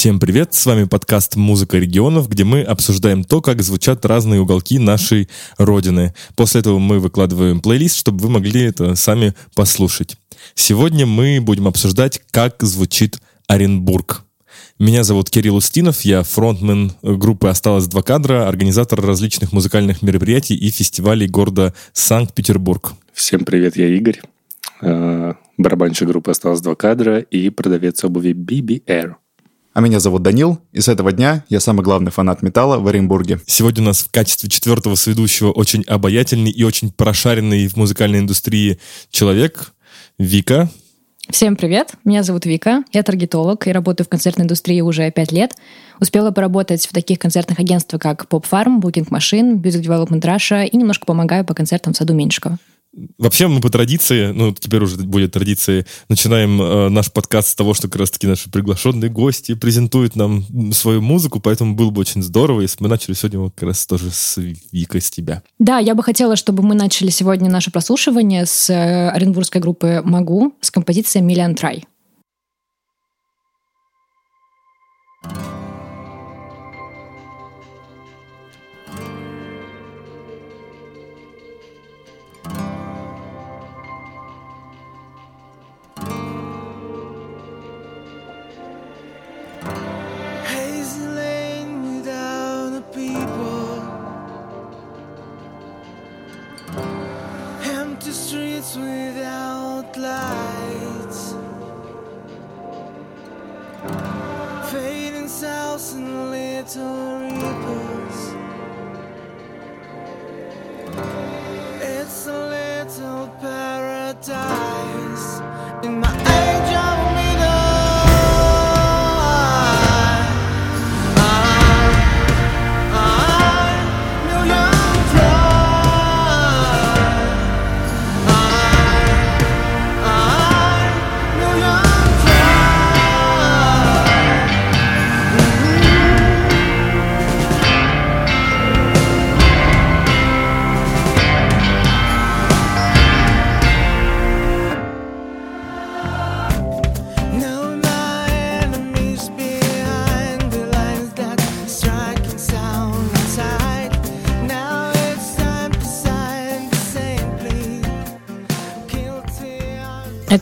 Всем привет, с вами подкаст «Музыка регионов», где мы обсуждаем то, как звучат разные уголки нашей родины. После этого мы выкладываем плейлист, чтобы вы могли это сами послушать. Сегодня мы будем обсуждать, как звучит Оренбург. Меня зовут Кирилл Устинов, я фронтмен группы «Осталось два кадра», организатор различных музыкальных мероприятий и фестивалей города Санкт-Петербург. Всем привет, я Игорь, э, барабанщик группы «Осталось два кадра» и продавец обуви BBR. А меня зовут Данил, и с этого дня я самый главный фанат металла в Оренбурге. Сегодня у нас в качестве четвертого сведущего очень обаятельный и очень прошаренный в музыкальной индустрии человек Вика. Всем привет, меня зовут Вика, я таргетолог и работаю в концертной индустрии уже пять лет. Успела поработать в таких концертных агентствах, как Pop Farm, Booking Machine, Music Development Russia и немножко помогаю по концертам в саду Меньшикова. Вообще мы по традиции, ну теперь уже будет традиции, начинаем э, наш подкаст с того, что как раз-таки наши приглашенные гости презентуют нам свою музыку, поэтому было бы очень здорово, если бы мы начали сегодня как раз тоже с Викой, с тебя. Да, я бы хотела, чтобы мы начали сегодня наше прослушивание с э, оренбургской группы «Могу» с композицией «Миллион Трай». Hazy without lights. Fading south and little ripples.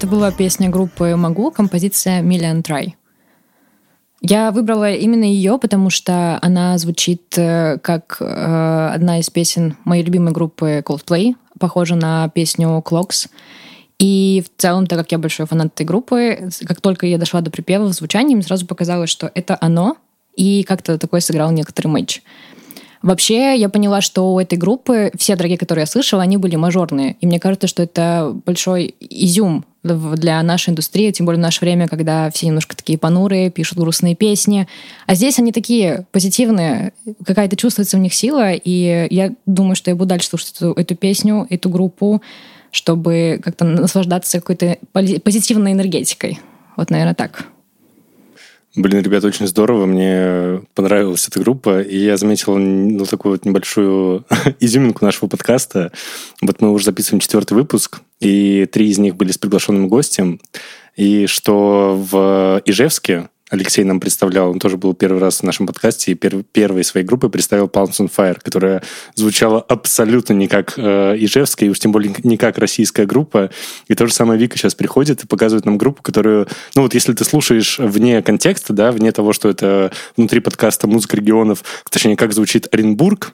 Была песня группы «Могу», композиция «Million Try». Я выбрала именно ее, потому что она звучит э, как э, одна из песен моей любимой группы Coldplay, похожа на песню Clocks. И в целом, так как я большой фанат этой группы, как только я дошла до припева в звучании, мне сразу показалось, что это оно, и как-то такой сыграл некоторый матч. Вообще, я поняла, что у этой группы все дорогие, которые я слышала, они были мажорные. И мне кажется, что это большой изюм для нашей индустрии, тем более в наше время, когда все немножко такие понурые, пишут грустные песни. А здесь они такие позитивные, какая-то чувствуется в них сила, и я думаю, что я буду дальше слушать эту, эту песню, эту группу, чтобы как-то наслаждаться какой-то позитивной энергетикой. Вот, наверное, так. Блин, ребята, очень здорово, мне понравилась эта группа, и я заметил ну, такую вот небольшую изюминку нашего подкаста. Вот мы уже записываем четвертый выпуск, и три из них были с приглашенным гостем, и что в Ижевске Алексей нам представлял, он тоже был первый раз в нашем подкасте, и пер, первой своей группой представил Palms on Fire, которая звучала абсолютно не как э, ижевская, и уж тем более не как российская группа. И то же самое Вика сейчас приходит и показывает нам группу, которую, ну вот если ты слушаешь вне контекста, да, вне того, что это внутри подкаста «Музыка регионов», точнее, как звучит Оренбург,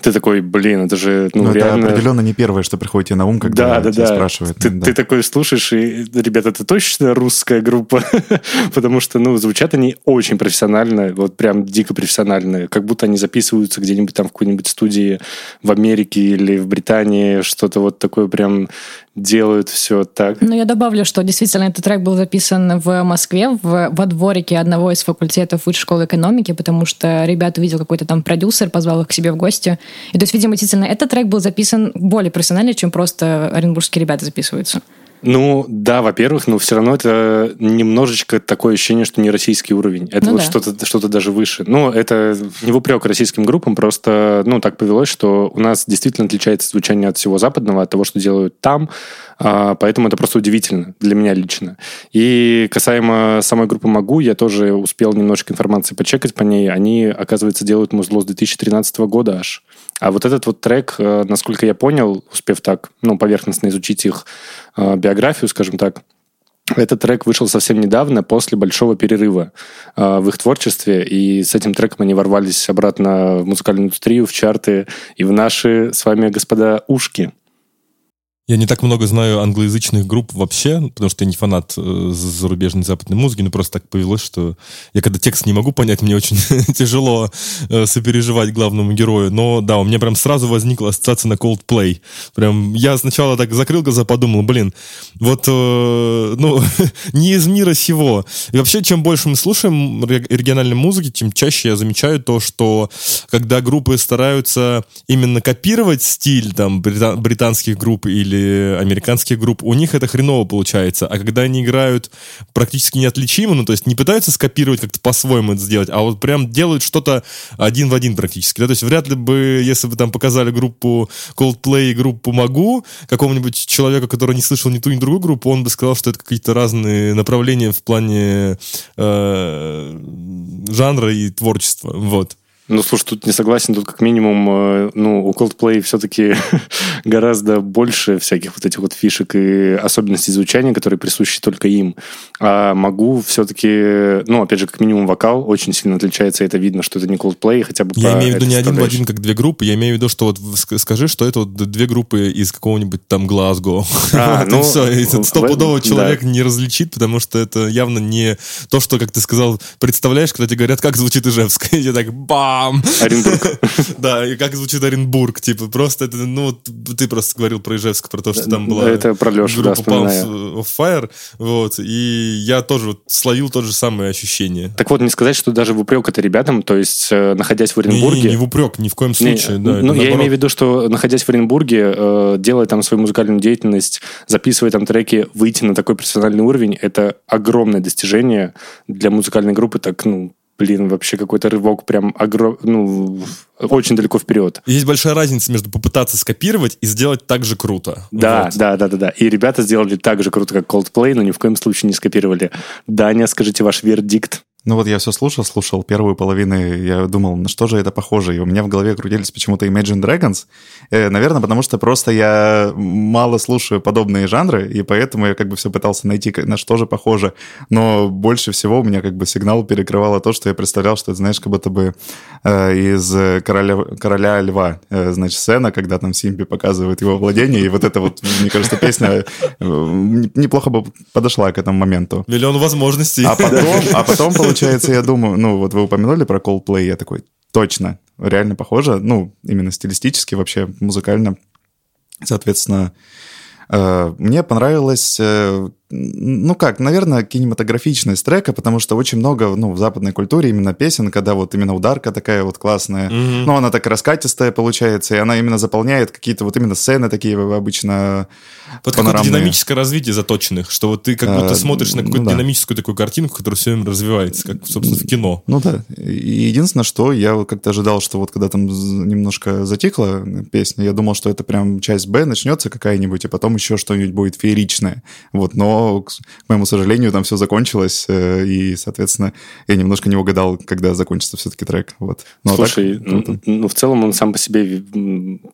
ты такой, блин, это же, ну, Ну, это реально... определенно не первое, что приходит тебе на ум, когда Да, да, тебя да. спрашивают. Ты, Да. ты такой слушаешь, и, ребята, это точно русская группа, потому что, ну, звучат они очень профессионально, вот прям дико профессионально, как будто они записываются где-нибудь там в какой-нибудь студии в Америке или в Британии, что-то вот такое прям делают все так. Ну, я добавлю, что действительно этот трек был записан в Москве, в, во дворике одного из факультетов высшей школы экономики, потому что ребят увидел какой-то там продюсер, позвал их к себе в гости. И то есть, видимо, действительно, этот трек был записан более профессионально, чем просто оренбургские ребята записываются. Ну, да, во-первых, но все равно это немножечко такое ощущение, что не российский уровень. Это Ну вот да. что-то, что-то даже выше. Ну, это не в упрек российским группам, просто, ну, так повелось, что у нас действительно отличается звучание от всего западного, от того, что делают там, поэтому это просто удивительно для меня лично. И касаемо самой группы «Могу», я тоже успел немножко информации почекать по ней. Они, оказывается, делают музло с 2013 года аж. А вот этот вот трек, э, насколько я понял, успев так, ну, поверхностно изучить их э, биографию, скажем так, этот трек вышел совсем недавно, после большого перерыва э, в их творчестве, и с этим треком они ворвались обратно в музыкальную индустрию, в чарты и в наши с вами, господа, ушки. Я не так много знаю англоязычных групп вообще, потому что я не фанат э, зарубежной западной музыки, но просто так повелось, что я когда текст не могу понять, мне очень тяжело э, сопереживать главному герою. Но да, у меня прям сразу возникла ассоциация на Coldplay. Прям я сначала так закрыл глаза, подумал, блин, вот, э, ну, не из мира сего. И вообще, чем больше мы слушаем ре- региональной музыки, тем чаще я замечаю то, что когда группы стараются именно копировать стиль там брита- британских групп или американских групп, у них это хреново получается. А когда они играют практически неотличимо, ну то есть не пытаются скопировать как-то по-своему это сделать, а вот прям делают что-то один в один практически. Да? То есть вряд ли бы, если бы там показали группу Coldplay и группу Могу, какому-нибудь человеку, который не слышал ни ту, ни другую группу, он бы сказал, что это какие-то разные направления в плане э, жанра и творчества. Вот. Ну, слушай, тут не согласен, тут как минимум, э, ну, у Coldplay все-таки гораздо больше всяких вот этих вот фишек и особенностей звучания, которые присущи только им. А могу все-таки, ну, опять же, как минимум вокал очень сильно отличается, и это видно, что это не Coldplay, хотя бы Я имею в виду не один в один, как две группы. Я имею в виду, что вот ск- скажи, что это вот две группы из какого-нибудь там Глазго. А, ну, все. Стопудово да. человек не различит, потому что это явно не то, что, как ты сказал, представляешь, когда тебе говорят, как звучит Ижевск. И тебе так бам! Оренбург. Да, и как звучит Оренбург. Типа, просто это, ну, ты просто говорил про Ижевск, про то, что там была Это про Лешу, да, группа вспоминаю. Palms of Fire. Вот. И я тоже вот словил то же самое ощущение. Так вот, не сказать, что даже в упрек это ребятам, то есть, э, находясь в Не, не, Оренбурге... не в упрек, ни в коем Не, случае. да, ну, я имею в виду, что находясь в Оренбурге, э, делая там свою музыкальную деятельность, записывая там треки, выйти на такой профессиональный уровень, это огромное достижение для музыкальной группы. Так, ну, блин, вообще какой-то рывок прям огром... ну, очень далеко вперед. Есть большая разница между попытаться скопировать и сделать так же круто. Да, Вот. да, да, да, да. И ребята сделали так же круто, как Coldplay, но ни в коем случае не скопировали. Даня, скажите ваш вердикт. Ну вот я все слушал, слушал первую половину, я думал, на что же это похоже, и у меня в голове крутились почему-то Imagine Dragons, Э, наверное, потому что просто я мало слушаю подобные жанры, и поэтому я как бы все пытался найти, на что же похоже, но больше всего у меня как бы сигнал перекрывало то, что я представлял, что это, знаешь, как будто бы э, из «Короля, «Короля льва», э, значит, сцена, когда там Симпи показывает его владение, и вот эта вот, мне кажется, песня э, неплохо бы подошла к этому моменту. Миллион возможностей. А потом, а потом, получается, я думаю, ну, вот вы упомянули про Coldplay, я такой, точно, реально похоже, ну, именно стилистически, вообще музыкально. Соответственно, э, мне понравилось, э, ну как, наверное, кинематографичность трека, потому что очень много, ну, в западной культуре именно песен, когда вот именно ударка такая вот классная, Мгм. ну, она так раскатистая получается, и она именно заполняет какие-то вот именно сцены такие обычно Вот какое-то динамическое развитие заточенных, что вот ты как будто Э, смотришь на ну какую-то да. динамическую такую картинку, которая все время развивается, как, собственно, в кино. Ну да. И единственное, что я вот как-то ожидал, что вот когда там немножко затихла песня, я думал, что это прям часть Б начнется какая-нибудь, и потом еще что-нибудь будет фееричное. Вот, но, к моему сожалению, там все закончилось, э, и, соответственно, я немножко не угадал, когда закончится все-таки трек. Вот. Так Слушай, круто. н- ну, в целом он сам по себе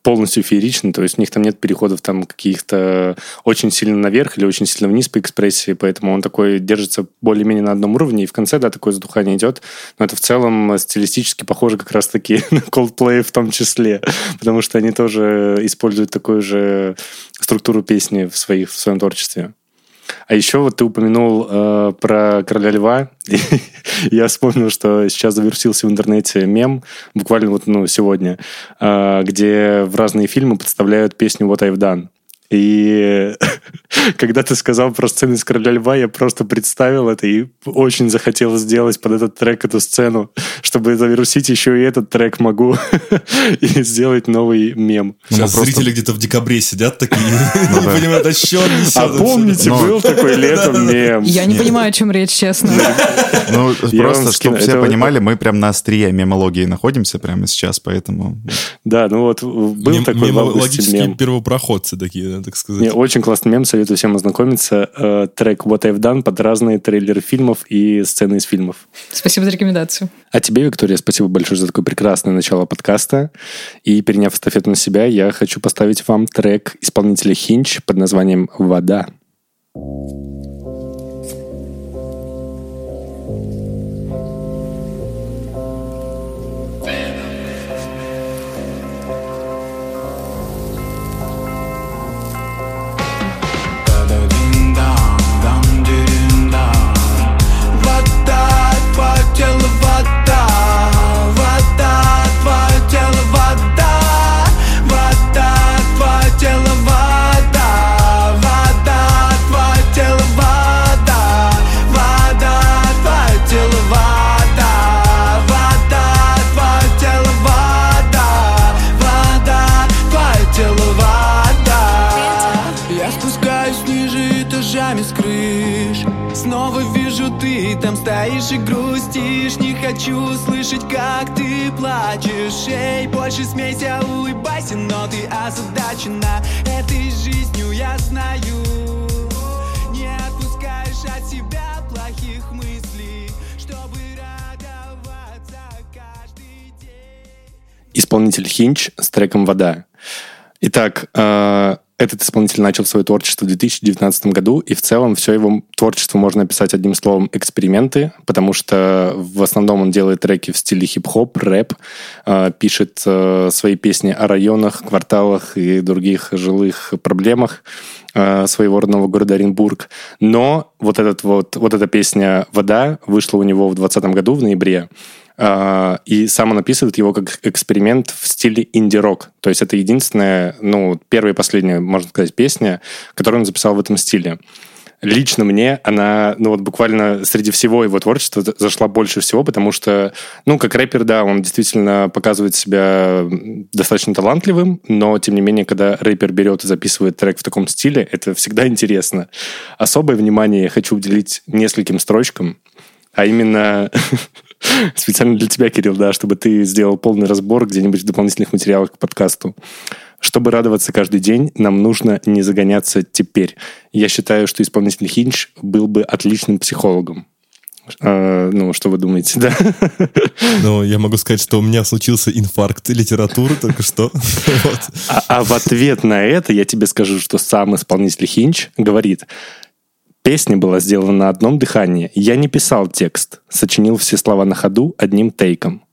полностью фееричный, то есть у них там нет переходов там каких-то очень сильно наверх или очень сильно вниз по экспрессии, поэтому он такой держится более-менее на одном уровне, и в конце, да, такое затухание идет, но это в целом стилистически похоже как раз-таки на Coldplay в том числе, потому что они тоже используют такую же структуру песни в, своих, в своем творчестве. А еще вот ты упомянул э, про короля льва. Я вспомнил, что сейчас завирусился в интернете мем, буквально вот ну, сегодня, э, где в разные фильмы представляют песню What I've Done. И когда ты сказал про сцену из «Короля льва», я просто представил это и очень захотел сделать под этот трек эту сцену, чтобы завирусить еще и этот трек могу и сделать новый мем. Ну, Сейчас просто- зрители где-то в декабре сидят такие, Ну не да. понимают, а что он несет А помните, был такой летом мем? Я не понимаю, о чем речь, честно. Ну, просто, чтобы все понимали, мы прям на острие мемологии находимся прямо сейчас, поэтому... Да, ну вот был такой в августе мем. первопроходцы такие, так сказать. Не, очень классный мем, советую всем ознакомиться. Э, Трек What I've Done под разные трейлеры фильмов и сцены из фильмов. Спасибо за рекомендацию. А тебе, Виктория, спасибо большое за такое прекрасное начало подкаста. И переняв эстафету на себя, я хочу поставить вам трек исполнителя Хинч под названием «Вода». Вода, хочу слышать, как ты плачешь. Эй, больше смейся, улыбайся, но ты озадачена. Этой жизнью я знаю. Не отпускаешь от себя плохих мыслей Чтобы радоваться каждый день. Исполнитель Хинч с треком «Вода». Итак, э, этот исполнитель начал свое творчество в 2019 году, и в целом все его творчество можно описать одним словом «эксперименты», потому что в основном он делает треки в стиле хип-хоп, рэп, э, пишет э, свои песни о районах, кварталах и других жилых проблемах своего родного города Оренбург. Но вот, этот вот, вот эта песня «Вода» вышла у него в 2020 году, в ноябре. А, И сам он описывает его как эксперимент в стиле инди-рок. То есть это единственная, ну, первая и последняя, можно сказать, песня, которую он записал в этом стиле. Лично мне она, ну вот буквально среди всего его творчества за- зашла больше всего, потому что, ну, как рэпер, да, он действительно показывает себя достаточно талантливым, но, тем не менее, когда рэпер берет и записывает трек в таком стиле, это всегда интересно. Особое внимание я хочу уделить нескольким строчкам, а именно специально для тебя, Кирилл, да, чтобы ты сделал полный разбор где-нибудь в дополнительных материалах к подкасту. Чтобы радоваться каждый день, нам нужно не загоняться теперь. Я считаю, что исполнитель Хинч был бы отличным психологом. Э, ну, что вы думаете, да? Ну, я могу сказать, что у меня случился инфаркт литературы только что. Вот. А, а в ответ на это я тебе скажу, что сам исполнитель Хинч говорит, песня была сделана на одном дыхании. Я не писал текст, сочинил все слова на ходу одним тейком.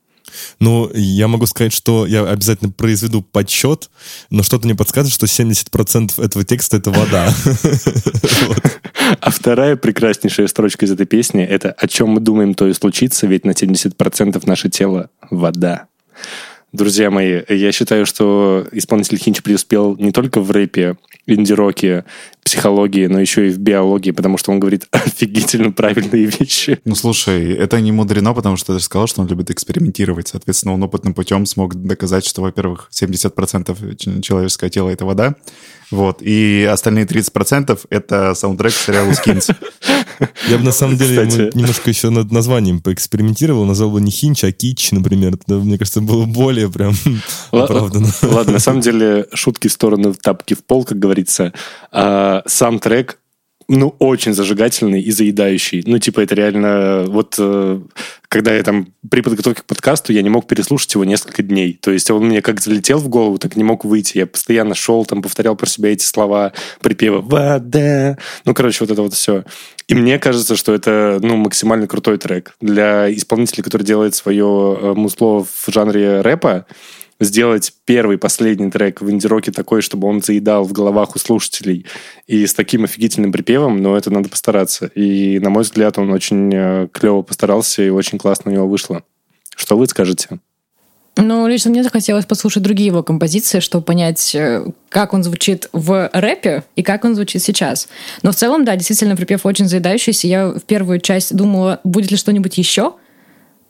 Ну, я могу сказать, что я обязательно произведу подсчет, но что-то мне подсказывает, что 70% этого текста — это вода. А вторая прекраснейшая строчка из этой песни — это «О чем мы думаем, то и случится, ведь на 70% наше тело — вода». Друзья мои, я считаю, что исполнитель Хинч преуспел не только в рэпе, инди-роке, психологии, но еще и в биологии, потому что он говорит офигительно правильные вещи. Ну, слушай, это не мудрено, потому что ты же сказал, что он любит экспериментировать. Соответственно, он опытным путем смог доказать, что, во-первых, 70% ч- человеческого тела — это вода, вот, и остальные 30% — это саундтрек к сериалу «Скинс». Я бы на самом деле Кстати. немножко еще над названием поэкспериментировал, назвал бы не Хинч, а Кич, например. Мне кажется, было более прям оправданно. Ладно, на самом деле, шутки в сторону, тапки в пол, как говорится. А, сам трек ну, очень зажигательный и заедающий. Ну, типа, это реально... Вот, э, когда я там при подготовке к подкасту, я не мог переслушать его несколько дней. То есть он мне как залетел в голову, так не мог выйти. Я постоянно шел, там, повторял про себя эти слова припева «Вода». Ну, короче, вот это вот все. И мне кажется, что это, ну, максимально крутой трек. Для исполнителя, который делает свое э, музло в жанре рэпа, сделать первый, последний трек в инди-роке такой, чтобы он заедал в головах у слушателей и с таким офигительным припевом, но это надо постараться. И, на мой взгляд, он очень клево постарался и очень классно у него вышло. Что вы скажете? Ну, лично мне захотелось послушать другие его композиции, чтобы понять, э, как он звучит в рэпе и как он звучит сейчас. Но в целом, да, действительно, припев очень заедающийся. Я в первую часть думала, будет ли что-нибудь еще.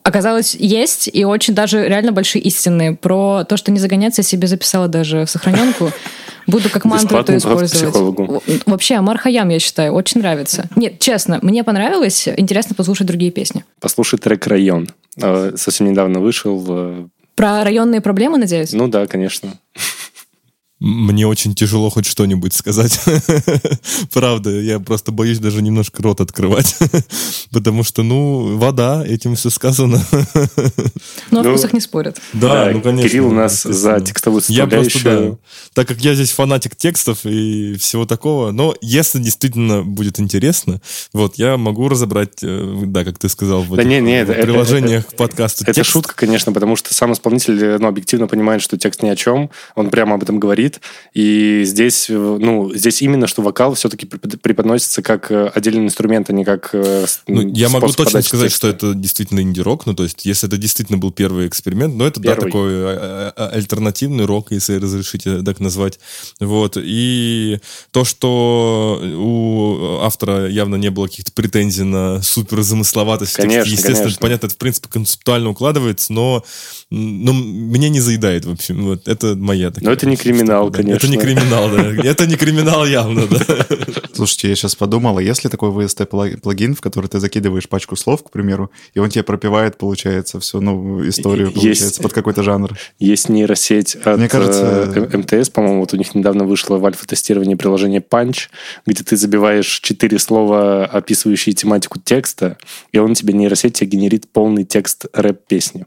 Оказалось, есть, и очень даже реально большие истины. Про то, что не загоняться, я себе записала даже в сохраненку. Буду как мантру это использовать. Вообще, Амар Хаям, я считаю, очень нравится. Нет, честно, мне понравилось. Интересно послушать другие песни. Послушай трек «Район». Э, Совсем недавно вышел. э, Про районные проблемы, надеюсь? Ну да, конечно. Мне очень тяжело хоть что-нибудь сказать. Правда, я просто боюсь даже немножко рот открывать. Потому что, ну, вода, этим все сказано. Но о Ну, вкусах не спорят. Да, ну, конечно. Кирилл у нас за текстовую Я просто, да, составляющую. так как я здесь фанатик текстов и всего такого, но если действительно будет интересно, вот, я могу разобрать, э, да, как ты сказал, в Да этих не, не, это- приложениях к подкасту Это текст. шутка, конечно, потому что сам исполнитель, ну, объективно понимает, что текст ни о чем, он прямо об этом говорит, и здесь, э, ну, здесь именно, что вокал все-таки преподносится как э, отдельный инструмент, а не как э, Ну, я могу точно сказать, текста. что это действительно инди-рок, ну, то есть, если это действительно был первый эксперимент, но это, да, Первый. такой а, а, альтернативный рок, если разрешите так назвать, вот, и то, что у автора явно не было каких-то претензий на супер замысловатость, в тексте, Конечно, естественно, конечно. понятно, это, в принципе, концептуально укладывается, но, м, но мне не заедает, в общем, вот, это моя такая Но это не штука, криминал, да. конечно. Это не криминал, да, это не криминал явно, да. Слушайте, я сейчас подумал, а если такой VST-плагин, в который ты закидываешь пачку слов, к примеру, и он тебе пропивает, получается, всю ну, историю, Есть- получается, под какой-то жанр. Есть нейросеть от Мне кажется- э, МТС, по-моему, вот у них недавно вышло в альфа-тестировании приложение Punch, где ты забиваешь четыре слова, описывающие тематику текста, и он тебе, нейросеть, тебе генерит полный текст рэп-песни.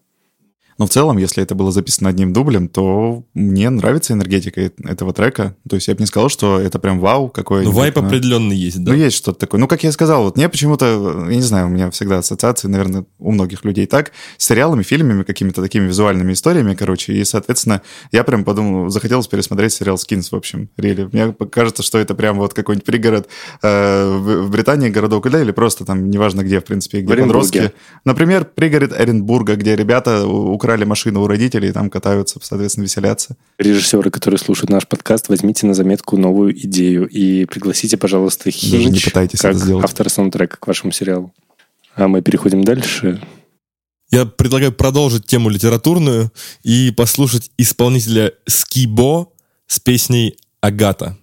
Но в целом, если это было записано одним дублем, то мне нравится энергетика этого трека. То есть я бы не сказал, что это прям вау какой Ну, вайп определенный есть, да. Ну, есть что-то такое. Ну, как я и сказал, вот мне почему-то, я не знаю, у меня всегда ассоциации, наверное, у многих людей так, с сериалами, фильмами, какими-то такими визуальными историями, короче, и, соответственно, я прям подумал, захотелось пересмотреть сериал «Скинс», в общем, рели. Мне кажется, что это прям вот какой-нибудь пригород э, в, в Британии, городок, да, или просто там, неважно где, в принципе, где В подростки. Например, пригород Оренбурга, где ребята у- украли машину у родителей и там катаются, соответственно, веселятся. Режиссеры, которые слушают наш подкаст, возьмите на заметку новую идею и пригласите, пожалуйста, Даже не Хинч пытайтесь как это сделать. автора саундтрека к вашему сериалу. А мы переходим дальше. Я предлагаю продолжить тему литературную и послушать исполнителя Скибо с песней «Агата».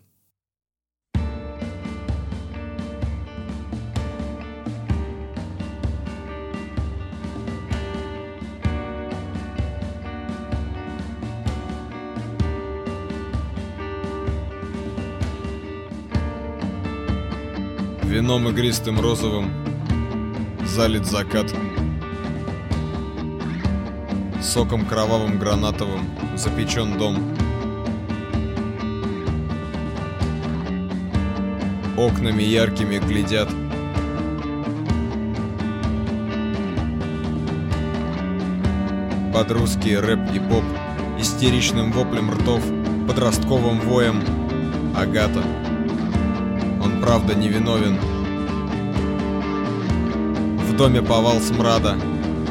Вином игристым розовым залит закат. Соком кровавым гранатовым запечен дом. Окнами яркими глядят. Под русский рэп и поп, истеричным воплем ртов, подростковым воем Агата. Он правда невиновен. В доме повал смрада,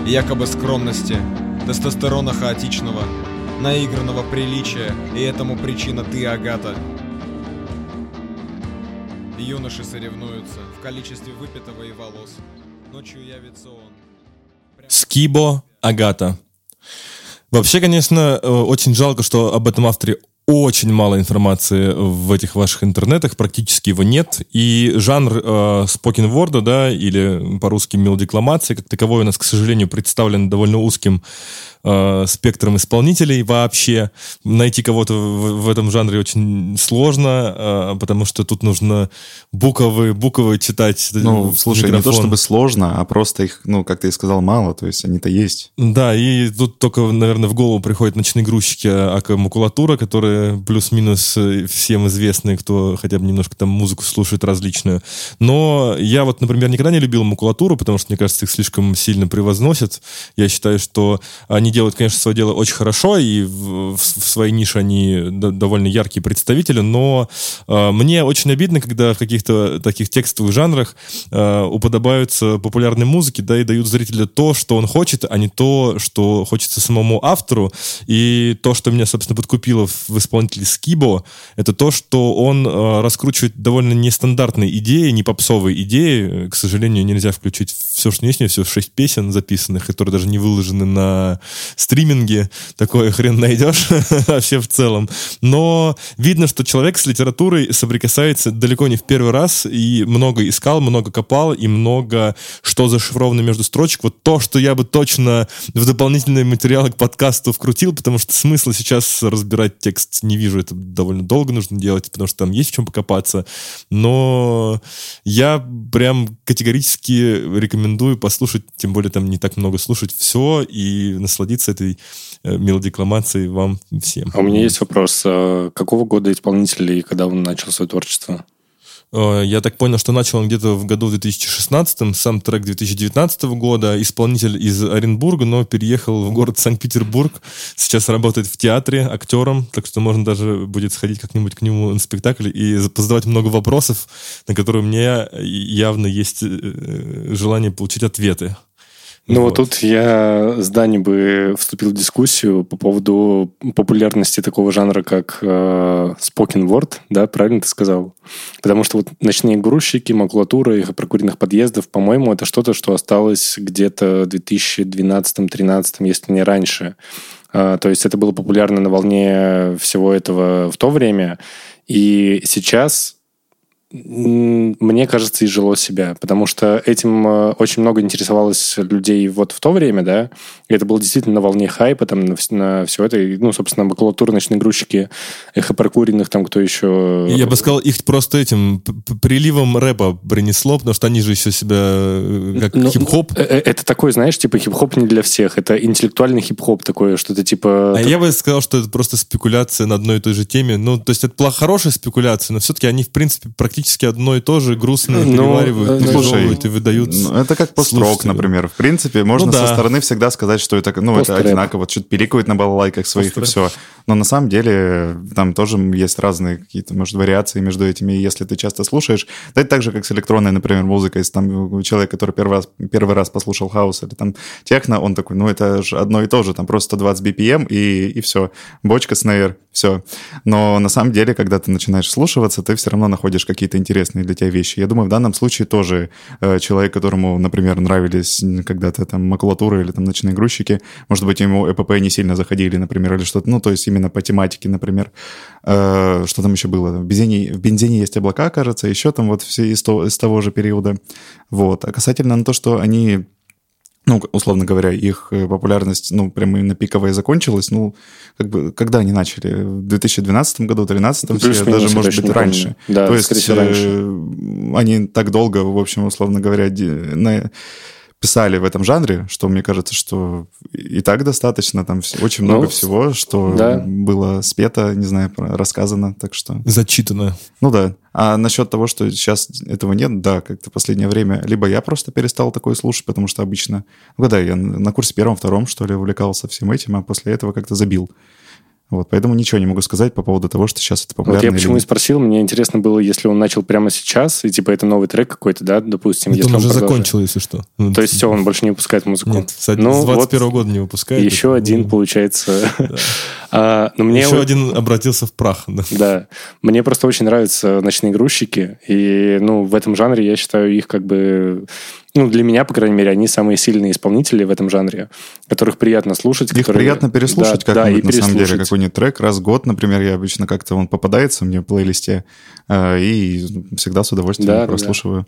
якобы скромности, тестостерона хаотичного, наигранного приличия, и этому причина ты, Агата. Юноши соревнуются в количестве выпитого и волос. Ночью явится он. Скибо Агата. Вообще, конечно, э, очень жалко, что об этом авторе очень мало информации в этих ваших интернетах, практически его нет. И жанр э, word, да, или по-русски мелодикламации, как таковой у нас, к сожалению, представлен довольно узким э, спектром исполнителей вообще. Найти кого-то в, в этом жанре очень сложно, э, потому что тут нужно буквы, буквы читать. Ну, в слушай, не то микрофон. чтобы сложно, а просто их, ну, как ты и сказал, мало, то есть они-то есть. Да, и тут только, наверное, в голову приходят ночные грузчики, ака макулатура, которые которые плюс-минус э, всем известны, кто хотя бы немножко там музыку слушает различную. Но я вот, например, никогда не любил макулатуру, потому что, мне кажется, их слишком сильно превозносят. Я считаю, что они делают, конечно, свое дело очень хорошо, и в, в- своей нише они довольно яркие представители, но э, мне очень обидно, когда в каких-то таких текстовых жанрах э, уподобаются популярной музыке, да, и дают зрителю то, что он хочет, а не то, что хочется самому автору. И то, что меня, собственно, подкупило в исполнителе Скибо, это то, что он э, раскручивает довольно нестандартные идеи, не попсовые идеи. К сожалению, нельзя включить все, что есть, у него всего шесть песен записанных, которые даже не выложены на стриминге. Такое хрен найдешь вообще в целом. Но видно, что человек с литературой соприкасается далеко не в первый раз и много искал, много копал и много что зашифровано между строчек. Вот то, что я бы точно в дополнительные материалы к подкасту вкрутил, потому что смысла сейчас разбирать текст не вижу. Это довольно долго нужно делать, потому что там есть в чем покопаться. Но я прям категорически рекомендую послушать, тем более там не так много слушать все и насладиться этой э, мелодикламацией вам всем. А у меня есть вопрос. а Какого года исполнитель и когда он начал свое творчество? Э, Я так понял, что начал он где-то в году 2016, сам трек 2019 года. Исполнитель из Оренбурга, но переехал в город Санкт-Петербург. Сейчас работает в театре актером, так что можно даже будет сходить как-нибудь к нему на спектакль и задавать много вопросов, на которые у меня явно есть э, желание получить ответы. Ну вот тут я с Дани бы вступил в дискуссию по поводу популярности такого жанра, как э, spoken word, да, правильно ты сказал? Потому что вот ночные грузчики, макулатура их прокуренных подъездов, по-моему, это что-то, что осталось где-то в 2012-2013, если не раньше. А, То есть это было популярно на волне всего этого в то время. И сейчас мне кажется, изжило себя, потому что этим э, очень много интересовалось людей вот в то время, да, и это было действительно на волне хайпа, там, на, на все это, и, ну, собственно, макулатура, ночные грузчики, эхо прокуренных, там, кто еще... Я бы сказал, их просто этим приливом рэпа принесло, потому что они же еще себя э, как Ну, хип-хоп. э, э, Это такой, знаешь, типа хип-хоп не для всех, это интеллектуальный хип-хоп такое, что-то типа... А я бы сказал, что это просто спекуляция на одной и той же теме. Ну, то есть это хорошая спекуляция, но все-таки они, в принципе, практически одно и то же грустное Ну, переваривают, ну, пережевывают и выдают. Ну, это как пост-рок, например. В принципе, можно Ну да. со стороны всегда сказать, что это, ну, это Пост-рэп. одинаково, что-то пиликают на балалайках своих и все. Но на самом деле там тоже есть разные какие-то, может, вариации между этими. Если ты часто слушаешь, да это так же, как с электронной, например, музыкой. Если там человек, который первый раз, первый раз послушал хаус или там техно, он такой, ну, это же одно и то же, там просто 120 BPM и, и все. Бочка, снейр, все. Но на самом деле, когда ты начинаешь слушаться, ты все равно находишь какие-то интересные для тебя вещи. Я думаю, в данном случае тоже э, человек, которому, например, нравились когда-то там макулатура или там ночные грузчики, может быть, ему ЭПП не сильно заходили, например, или что-то, ну, то есть именно по тематике, например. Э, что там еще было? В бензине, в бензине есть облака, кажется, еще там вот все из, то- из того же периода. Вот. А касательно на то, что они ну, условно говоря, их э, популярность, ну, прямо именно пиковая закончилась, ну, как бы, когда они начали? В 2012 году, 2013, все, даже, может быть, раньше. Да, То есть раньше. э, они так долго, в общем, условно говоря, на- писали в этом жанре, что мне кажется, что и так достаточно, там очень Ну, много всего, что да. было спето, не знаю, рассказано, так что... Зачитано. Ну да. А насчет того, что сейчас этого нет, да, как-то в последнее время либо я просто перестал такое слушать, потому что обычно... Ну, когда я на курсе первом-втором, что ли, увлекался всем этим, а после этого как-то забил. Вот, поэтому ничего не могу сказать по поводу того, что сейчас это популярно. Вот я почему и нет. спросил, мне интересно было, если он начал прямо сейчас, и типа это новый трек какой-то, да, допустим, Это если он уже продолжает. закончил, если что. Ну, То есть все, он больше не выпускает музыку. Нет, с Ну, с 21 вот года не выпускает. Еще Это, один, ну, получается. А, Но мне Еще вот- один обратился в прах. да. Да, мне просто очень нравятся ночные грузчики, и, ну, в этом жанре я считаю их как бы, ну, для меня, по крайней мере, они самые сильные исполнители в этом жанре, которых приятно слушать. Их которые- приятно переслушать да, да, как-нибудь, и на самом деле, какой-нибудь трек. Раз в год, например, я обычно как-то он попадается мне в плейлисте, э, и всегда с удовольствием Да, да, прослушиваю.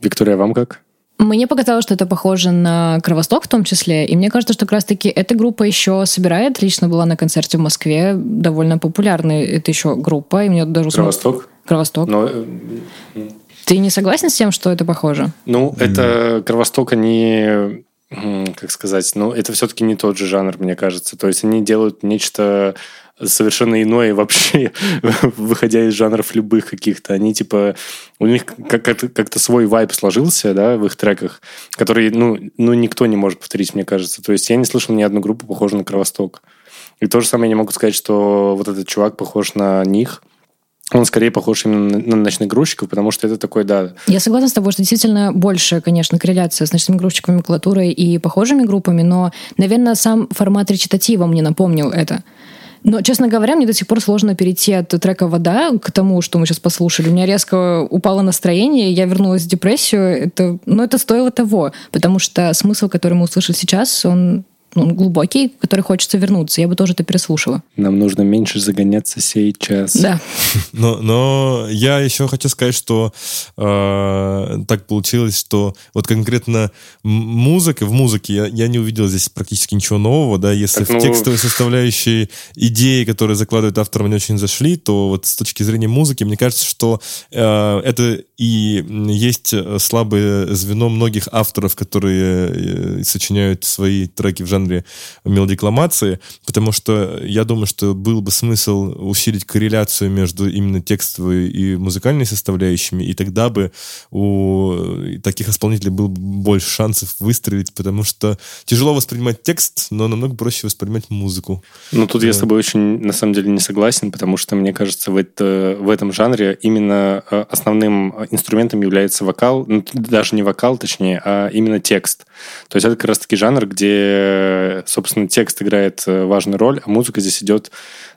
Виктория, вам как? Мне показалось, что это похоже на Кровосток в том числе, и мне кажется, что как раз-таки эта группа еще собирает. Лично была на концерте в Москве, довольно популярная это еще группа, и мне даже... Кровосток? Кровосток. Но, э, Ты не согласен с тем, что это похоже? ну, это Кровосток, они, м, как сказать, ну, это все-таки не тот же жанр, мне кажется. То есть они делают нечто совершенно иное вообще, выходя из жанров любых каких-то. Они типа... У них как- как-то как-то свой вайб сложился, да, в их треках, который, ну, ну, никто не может повторить, мне кажется. То есть я не слышал ни одну группу, похожую на Кровосток. И то же самое я не могу сказать, что вот этот чувак похож на них. Он скорее похож именно на- ночных грузчиков, потому что это такой, да, Я согласна с тобой, что действительно больше, конечно, корреляция с ночными грузчиками, макулатурой и похожими группами, но, наверное, сам формат речитатива мне напомнил это. Но, честно говоря, мне до сих пор сложно перейти от трека «Вода» к тому, что мы сейчас послушали. У меня резко упало настроение, я вернулась в депрессию. Это, но это стоило того, потому что смысл, который мы услышали сейчас, он, он глубокий, в который хочется вернуться. Я бы тоже это переслушала. нам нужно меньше загоняться сейчас. Да. Но, но я еще хочу сказать, что э, так получилось, что вот конкретно музыка, в музыке я, я не увидел здесь практически ничего нового, да, если Так, в ну- текстовой составляющей идеи, которые закладывает автор, мне очень зашли, то вот с точки зрения музыки, мне кажется, что э, это и есть слабое звено многих авторов, которые э, сочиняют свои треки в жанре мелодикламации, потому что я думаю, что был бы смысл усилить корреляцию между именно текстовой и музыкальной составляющими, и тогда бы у таких исполнителей было бы больше шансов выстрелить, потому что тяжело воспринимать текст, но намного проще воспринимать музыку. Ну, тут я с тобой очень, на самом деле, не согласен, потому что, мне кажется, в, это, в этом жанре именно э, основным э, инструментом является вокал, ну, даже не вокал, точнее, а именно текст. То есть это как раз-таки жанр, где, собственно, текст играет э, важную роль, а музыка здесь идет,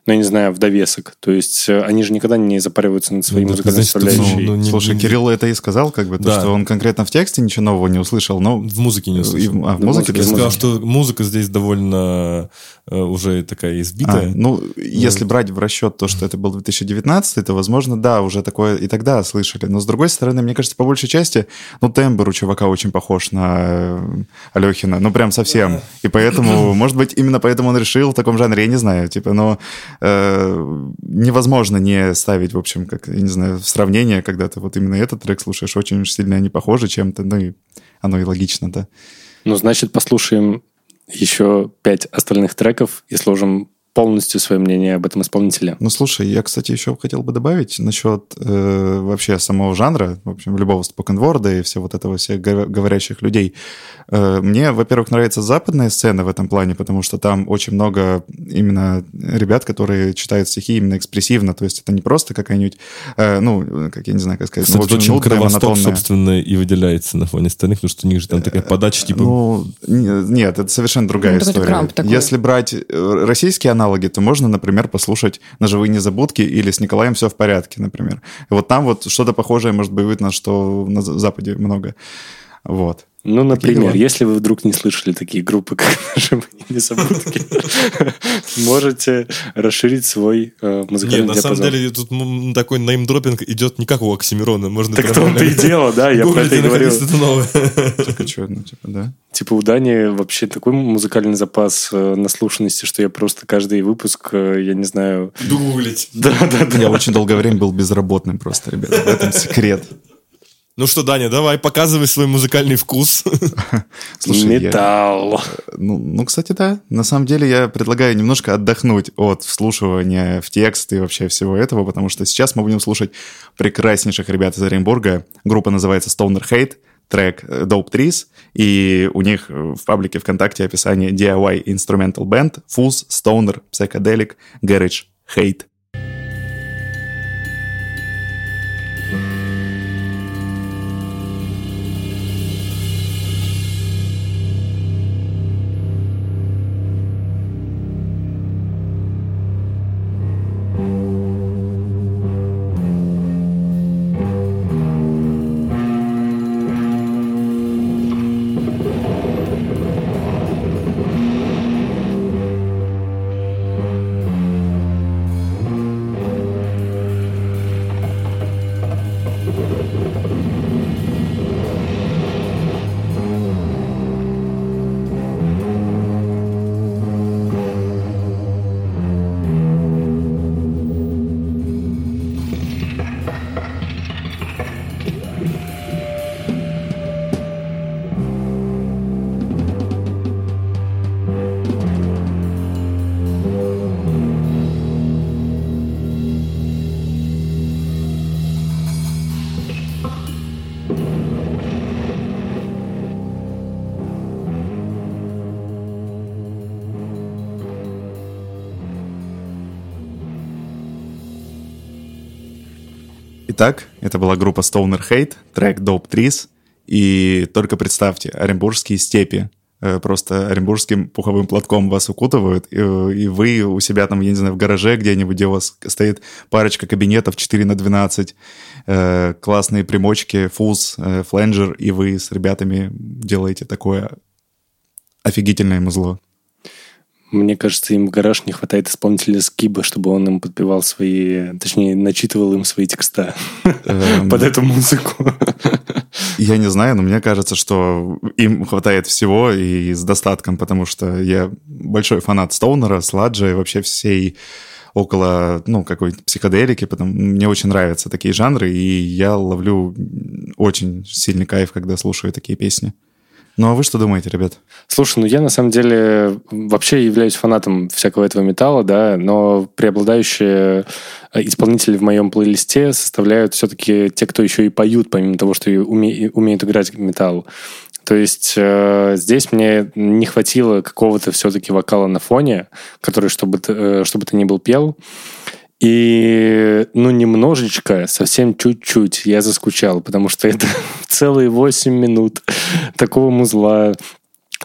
ну, я не знаю, в довесок. То есть э, они же никогда не запариваются над своей Ну, музыкальной значит, ну, составляющей. ну, не- Слушай, не- Кирилл это и сказал, как бы, то, Да. что он конкретно в тексте ничего нового не услышал, но... В музыке не И- услышал. а, в Да, музыке Я сказал, что музыка здесь довольно э, уже такая А, избитая. ну, если брать в расчет то, что это был 2019, то, возможно, да, уже такое и тогда слышали. Но, с другой стороны, мне кажется, по большей части, ну, тембр у чувака очень похож на э, Алехина, ну, прям совсем. И поэтому, может быть, именно поэтому он решил в таком жанре, я не знаю, типа, но э, невозможно не ставить, в общем, как, я не знаю, в сравнение, когда ты вот именно этот трек слушаешь, очень сильно они похожи чем-то, ну, и оно и логично, да. Ну, значит, послушаем еще пять остальных треков и сложим полностью свое мнение об этом исполнителе. Ну, слушай, я, кстати, еще хотел бы добавить насчет э, вообще самого жанра, в общем, любого спокенворда и все вот этого всех гов- говорящих людей. Э, мне, во-первых, нравится западная сцена в этом плане, потому что там очень много именно ребят, которые читают стихи именно экспрессивно, то есть это не просто какая-нибудь, э, ну, как я не знаю, как сказать, ну, Кстати, общем, чем нудная, Кровосток, монотонная. собственно, и выделяется на фоне остальных, потому что у них же там такая подача, типа... Ну, не- нет, это совершенно другая Ну, история. Если брать э, российские аналоги, то можно, например, послушать «Ножевые незабудки» или «С Николаем все в порядке», например. И вот там вот что-то похожее, может быть, видно, что на За- Западе много. Вот. Ну, например, дела. если вы вдруг не слышали такие группы, как наши незабудки, можете расширить свой э, Нет, музыкальный на самом деле тут такой неймдропинг идет не как у Оксимирона. Можно Так в том-то и дело, да, я про это и говорю. что-то новое. Что, ну, типа, да? Типа у Дани вообще такой музыкальный запас э, наслушанности, что я просто каждый выпуск, э, я не знаю... Гуглить. Да, да, да. Я очень долгое время был безработным просто, ребята. В этом секрет. Ну что, Даня, давай, показывай свой музыкальный вкус. Слушай, я- Металл. Ну, ну, кстати, да. На самом деле я предлагаю немножко отдохнуть от вслушивания в текст и вообще всего этого, потому что сейчас мы будем слушать прекраснейших ребят из Оренбурга. Группа называется Stoner Hate, трек э, Dope Trees, и у них э, в паблике ВКонтакте описание DIY Instrumental Band, Fuzz, Stoner, Psychedelic, Garage, Hate. Итак, это была группа Stoner Hate, трек Dope Trees. И только представьте, Оренбургские степи. Э, Просто оренбургским пуховым платком вас укутывают, и, и вы у себя там, я не знаю, в гараже где-нибудь, где у вас стоит парочка кабинетов 4 на 12, э, классные примочки, фуз, э, фленджер, и вы с ребятами делаете такое офигительное музло. Мне кажется, им в гараж не хватает исполнителя Скиба, чтобы он им подпевал свои... Точнее, начитывал им свои текста Эм, под эту музыку. Я не знаю, но мне кажется, что им хватает всего и с достатком, потому что я большой фанат Стоунера, Сладжа и вообще всей около, ну, какой-то психоделики, потому мне очень нравятся такие жанры, и я ловлю очень сильный кайф, когда слушаю такие песни. Ну, а вы что думаете, ребят? Слушай, ну я на самом деле вообще являюсь фанатом всякого этого металла, да, но преобладающие э, исполнители в моем плейлисте составляют все-таки те, кто еще и поют, помимо того, что и уме- умеют играть металл. То есть э, здесь мне не хватило какого-то все-таки вокала на фоне, который, чтобы э, чтобы ты ни был, пел. И, ну, немножечко, совсем чуть-чуть я заскучал, потому что это целые 8 минут такого музла,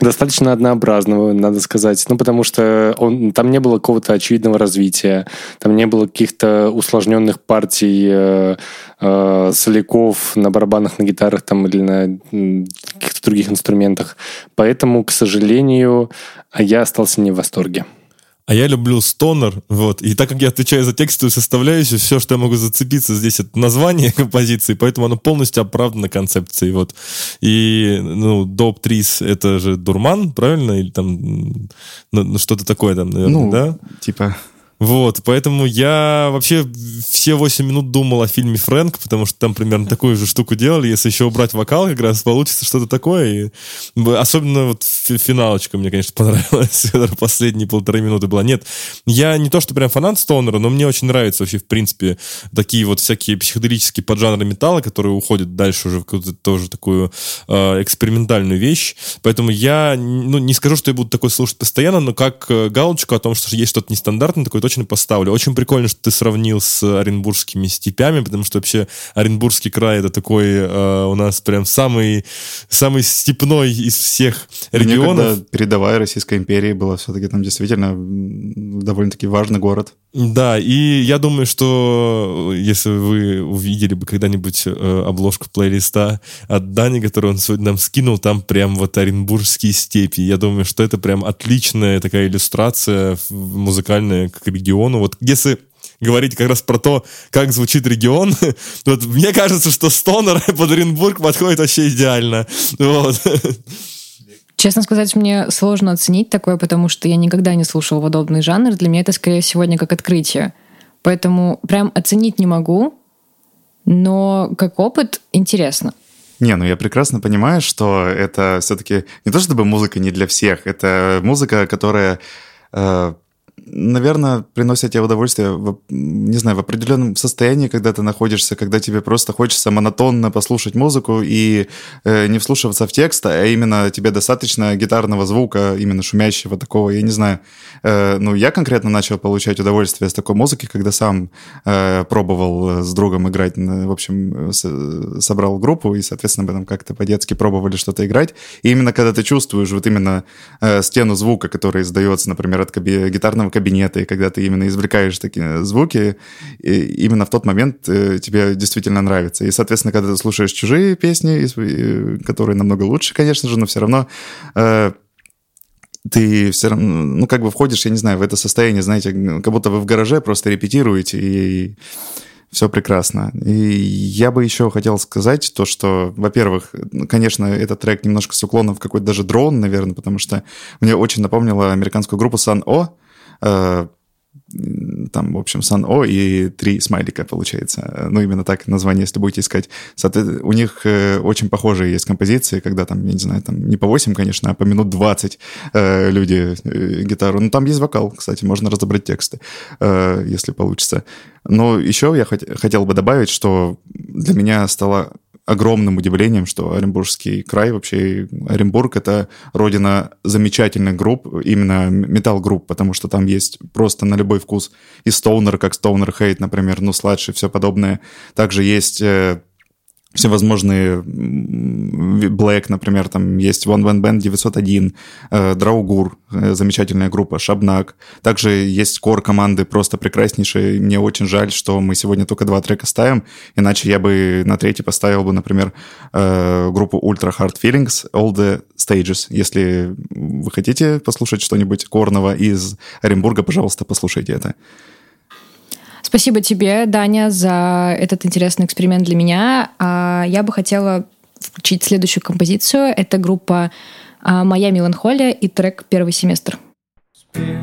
достаточно однообразного, надо сказать. Ну, потому что он, там не было какого-то очевидного развития, там не было каких-то усложненных партий э, э, соляков на барабанах, на гитарах там, или на каких-то других инструментах. Поэтому, к сожалению, я остался не в восторге. А я люблю стонер, вот. И так как я отвечаю за текстовую составляющую, все, что я могу зацепиться здесь, это название композиции, поэтому оно полностью оправдано концепцией, вот. И, ну, Доп Трис — это же Дурман, правильно? Или там, ну, ну, что-то такое там, наверное, Ну, да? типа, Вот, поэтому я вообще все 8 минут думал о фильме «Фрэнк», потому что там примерно такую же штуку делали. Если еще убрать вокал, как раз получится что-то такое. И особенно вот фи- финалочка мне, конечно, понравилась. Последние полторы минуты была. Нет, я не то, что прям фанат Стоунера, но мне очень нравятся вообще, в принципе, такие вот всякие психоделические поджанры металла, которые уходят дальше уже в какую-то тоже такую э, экспериментальную вещь. Поэтому я, ну, не скажу, что я буду такой слушать постоянно, но как э, галочку о том, что есть что-то нестандартное, такое точно поставлю. Очень прикольно, что ты сравнил с оренбургскими степями, потому что вообще Оренбургский край это такой э, у нас прям самый, самый степной из всех регионов. Некогда передовая Российской империи была все-таки там действительно довольно-таки важный город. Да, и я думаю, что если вы увидели бы когда-нибудь э, обложку плейлиста от Дани, которую он сегодня нам скинул, там прям вот Оренбургские степи. Я думаю, что это прям отличная такая иллюстрация музыкальная к региону. Вот если говорить как раз про то, как звучит регион, вот мне кажется, что Стонер под Оренбург подходит вообще идеально. Вот. Честно сказать, мне сложно оценить такое, потому что я никогда не слушала подобный жанр. Для меня это, скорее всего, не как открытие. Поэтому прям оценить не могу, но как опыт интересно. Не, ну я прекрасно понимаю, что это все-таки не то чтобы музыка не для всех, это музыка, которая, э, наверное, приносит тебе удовольствие, в, не знаю, в определенном состоянии, когда ты находишься, когда тебе просто хочется монотонно послушать музыку и э, не вслушиваться в текст, а именно тебе достаточно гитарного звука, именно шумящего такого, я не знаю. Э, ну, я конкретно начал получать удовольствие с такой музыки, когда сам э, пробовал э, с другом играть, в общем, э, с- собрал группу, и, соответственно, мы там как-то по-детски пробовали что-то играть. И именно когда ты чувствуешь вот именно э, стену звука, который издается, например, от гитарного кабинета, и когда ты именно извлекаешь такие звуки, и именно в тот момент э, тебе действительно нравится. И, соответственно, когда ты слушаешь чужие песни, э, которые намного лучше, конечно же, но все равно э, ты все равно, ну, как бы входишь, я не знаю, в это состояние, знаете, как будто вы в гараже просто репетируете, и все прекрасно. И я бы еще хотел сказать то, что, во-первых, конечно, этот трек немножко с уклоном в какой-то даже дрон, наверное, потому что мне очень напомнило американскую группу O, э, там, в общем, Сан О и три смайлика, получается. Ну, именно так название, если будете искать. У них э, очень похожие есть композиции, когда там, я не знаю, там не по 8, конечно, а по минут 20 э, люди э, гитару. Ну, там есть вокал, кстати, можно разобрать тексты, э, если получится. Но еще я хот- хотел бы добавить, что для меня стало огромным удивлением, что Оренбургский край, вообще Оренбург — это родина замечательных групп, именно метал-групп, потому что там есть просто на любой вкус и стоунер, как стоунер хейт, например, ну, сладж и все подобное. Также есть э, всевозможные Black, например, там есть One One Band 901, э, Драугур, э, замечательная группа, Шабнак. Также есть кор команды просто прекраснейшие. Мне очень жаль, что мы сегодня только два трека ставим, иначе я бы на третий поставил бы, например, э, группу Ultra Hard Feelings, All the Stages. Если вы хотите послушать что-нибудь корного из Оренбурга, пожалуйста, послушайте это. Спасибо тебе, Даня, за этот интересный эксперимент для меня. А Я бы хотела включить следующую композицию. Это группа а, «Моя меланхолия» и трек «Первый семестр». Спи,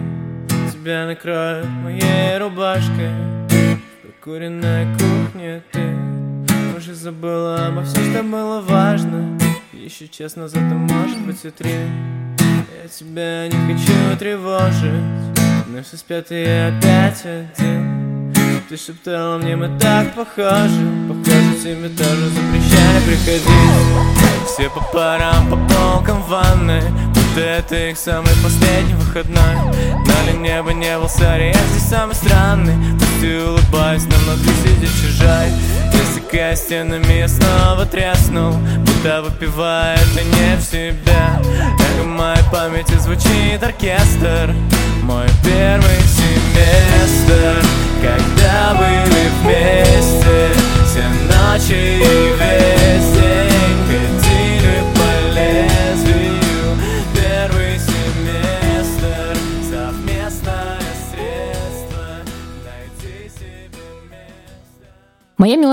тебя накроют моей рубашкой В прокуренной кухне ты уже забыла обо всем, что было важно Еще час назад, а может быть и три Я тебя не хочу тревожить Но все спят, и опять один Ты шептала мне, мы так похожи. Похоже, тебе тоже запрещали приходить. Все по парам, по полкам в ванной. Будто это их самый последний выходной. Дали небо не был саре, я здесь самый странный. Пусть и улыбаюсь, но внутри сидит чужой Засекая стенами, я снова треснул Будто выпивая, это не в себя моей памяти звучит оркестр. Мой первый семестр Когда были вместе Все ночи и весь день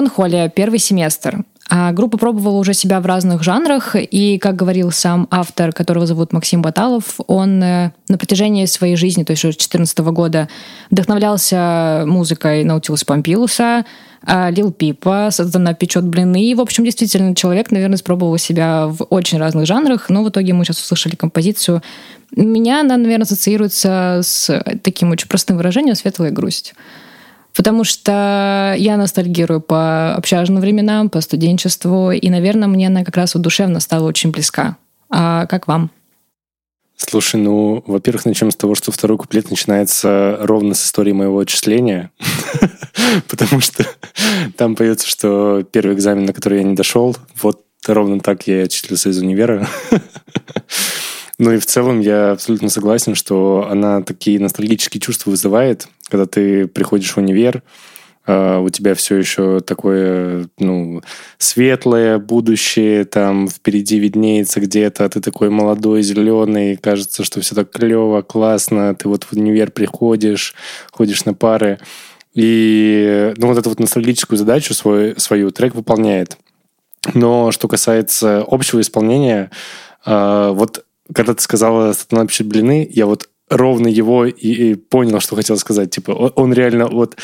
меланхолия, первый семестр. А группа пробовала уже себя в разных жанрах, и, как говорил сам автор, которого зовут Максим Баталов, он э, на протяжении своей жизни, то есть уже с 2014 года, вдохновлялся музыкой Наутилуса Помпилуса, а, Лил Пипа, Сатана печет блины. И, в общем, действительно, человек, наверное, спробовал себя в очень разных жанрах, но в итоге мы сейчас услышали композицию. Меня она, наверное, ассоциируется с таким очень простым выражением «светлая грусть». Потому что я ностальгирую по общажным временам, по студенчеству, и, наверное, мне она как раз вот душевно стала очень близка. А как вам? Слушай, ну, во-первых, начнем с того, что второй куплет начинается ровно с истории моего отчисления, потому что там поется, что первый экзамен, на который я не дошел, вот ровно так я отчислился из универа. Ну и в целом я абсолютно согласен, что она такие ностальгические чувства вызывает, когда ты приходишь в универ, а, у тебя все еще такое, ну, светлое будущее, там впереди виднеется где-то, а ты такой молодой, зеленый, кажется, что все так клево, классно, ты вот в универ приходишь, ходишь на пары, и, ну, вот эту вот ностальгическую задачу свой, свою трек выполняет. Но что касается общего исполнения, а, вот когда ты сказала «Сатана пишет блины», я вот ровно его и, и понял, что хотел сказать. Типа, он, он реально вот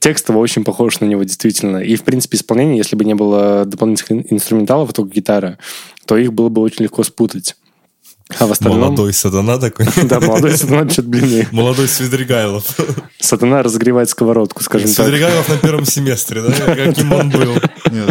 текстово очень похож на него, действительно. И, в принципе, исполнение, если бы не было дополнительных инструменталов, только гитара, то их было бы очень легко спутать. А в остальном... Молодой сатана такой. Да, молодой сатана пишет блины. Молодой Свидригайлов. Сатана разогревает сковородку, скажем так. Свидригайлов на первом семестре, да? Каким он был.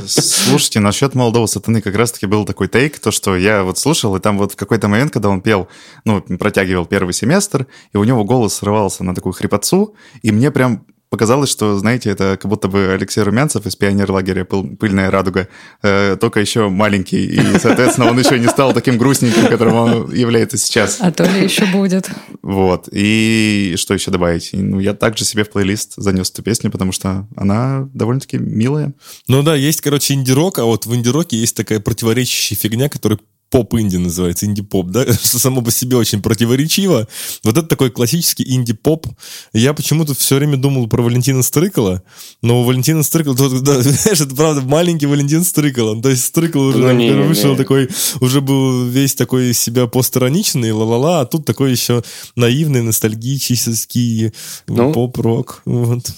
Слушайте, насчет молодого сатаны как раз-таки был такой тейк, то, что я вот слушал, и там вот в какой-то момент, когда он пел, ну, протягивал первый семестр, и у него голос срывался на такую хрипотцу, и мне прям показалось, что, знаете, это как будто бы Алексей Румянцев из пионерлагеря «Пыл- «Пыльная радуга», э, только еще маленький, и, соответственно, он еще не стал таким грустненьким, которым он является сейчас. А то ли еще будет. Вот. И что еще добавить? Ну, я также себе в плейлист занес эту песню, потому что она довольно-таки милая. Ну да, есть, короче, инди-рок, а вот в инди-роке есть такая противоречащая фигня, которая поп-инди называется, инди-поп, да, что само по себе очень противоречиво. Вот это такой классический инди-поп. Я почему-то все время думал про Валентина Стрыкала, но у Валентина Стрыкала, да, знаешь, это правда маленький Валентин Стрыкала. То есть Стрыкал уже Ну, не, вышел не. такой, уже был весь такой из себя постироничный, ла-ла-ла, а тут такой еще наивный, ностальгический Ну, поп-рок. Вот.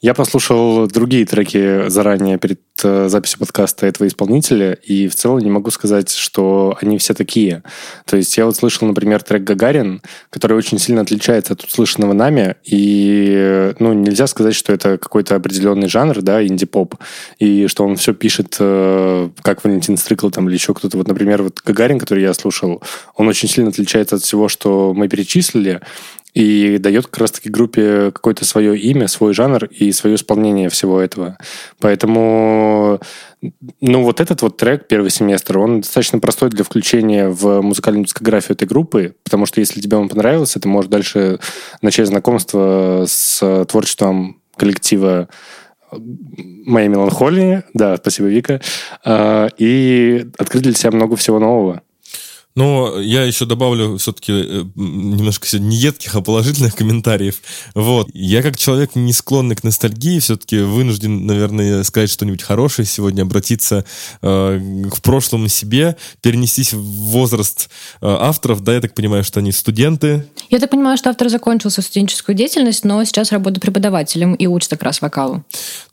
Я послушал другие треки заранее перед э, записью подкаста этого исполнителя, и в целом не могу сказать, что они все такие. То есть я вот слышал, например, трек «Гагарин», который очень сильно отличается от услышанного нами, и ну, нельзя сказать, что это какой-то определенный жанр, да, инди-поп, и что он все пишет, э, как Валентин Стрыкл там или еще кто-то. Вот, например, вот «Гагарин», который я слушал, он очень сильно отличается от всего, что мы перечислили, и дает как раз-таки группе какое-то свое имя, свой жанр и свое исполнение всего этого. Поэтому, ну, вот этот вот трек «Первый семестр», он достаточно простой для включения в музыкальную дискографию этой группы, потому что если тебе он понравился, ты можешь дальше начать знакомство с творчеством коллектива моей меланхолии, да, спасибо, Вика, а, и открыть для себя много всего нового. Но я еще добавлю все-таки э, немножко сегодня не едких, а положительных комментариев. Вот. Я как человек не склонный к ностальгии, все-таки вынужден, наверное, сказать что-нибудь хорошее сегодня, обратиться э, к прошлому себе, перенестись в возраст э, авторов. Да, я так понимаю, что они студенты. Я так понимаю, что автор закончил свою студенческую деятельность, но сейчас работает преподавателем и учит как раз вокалу.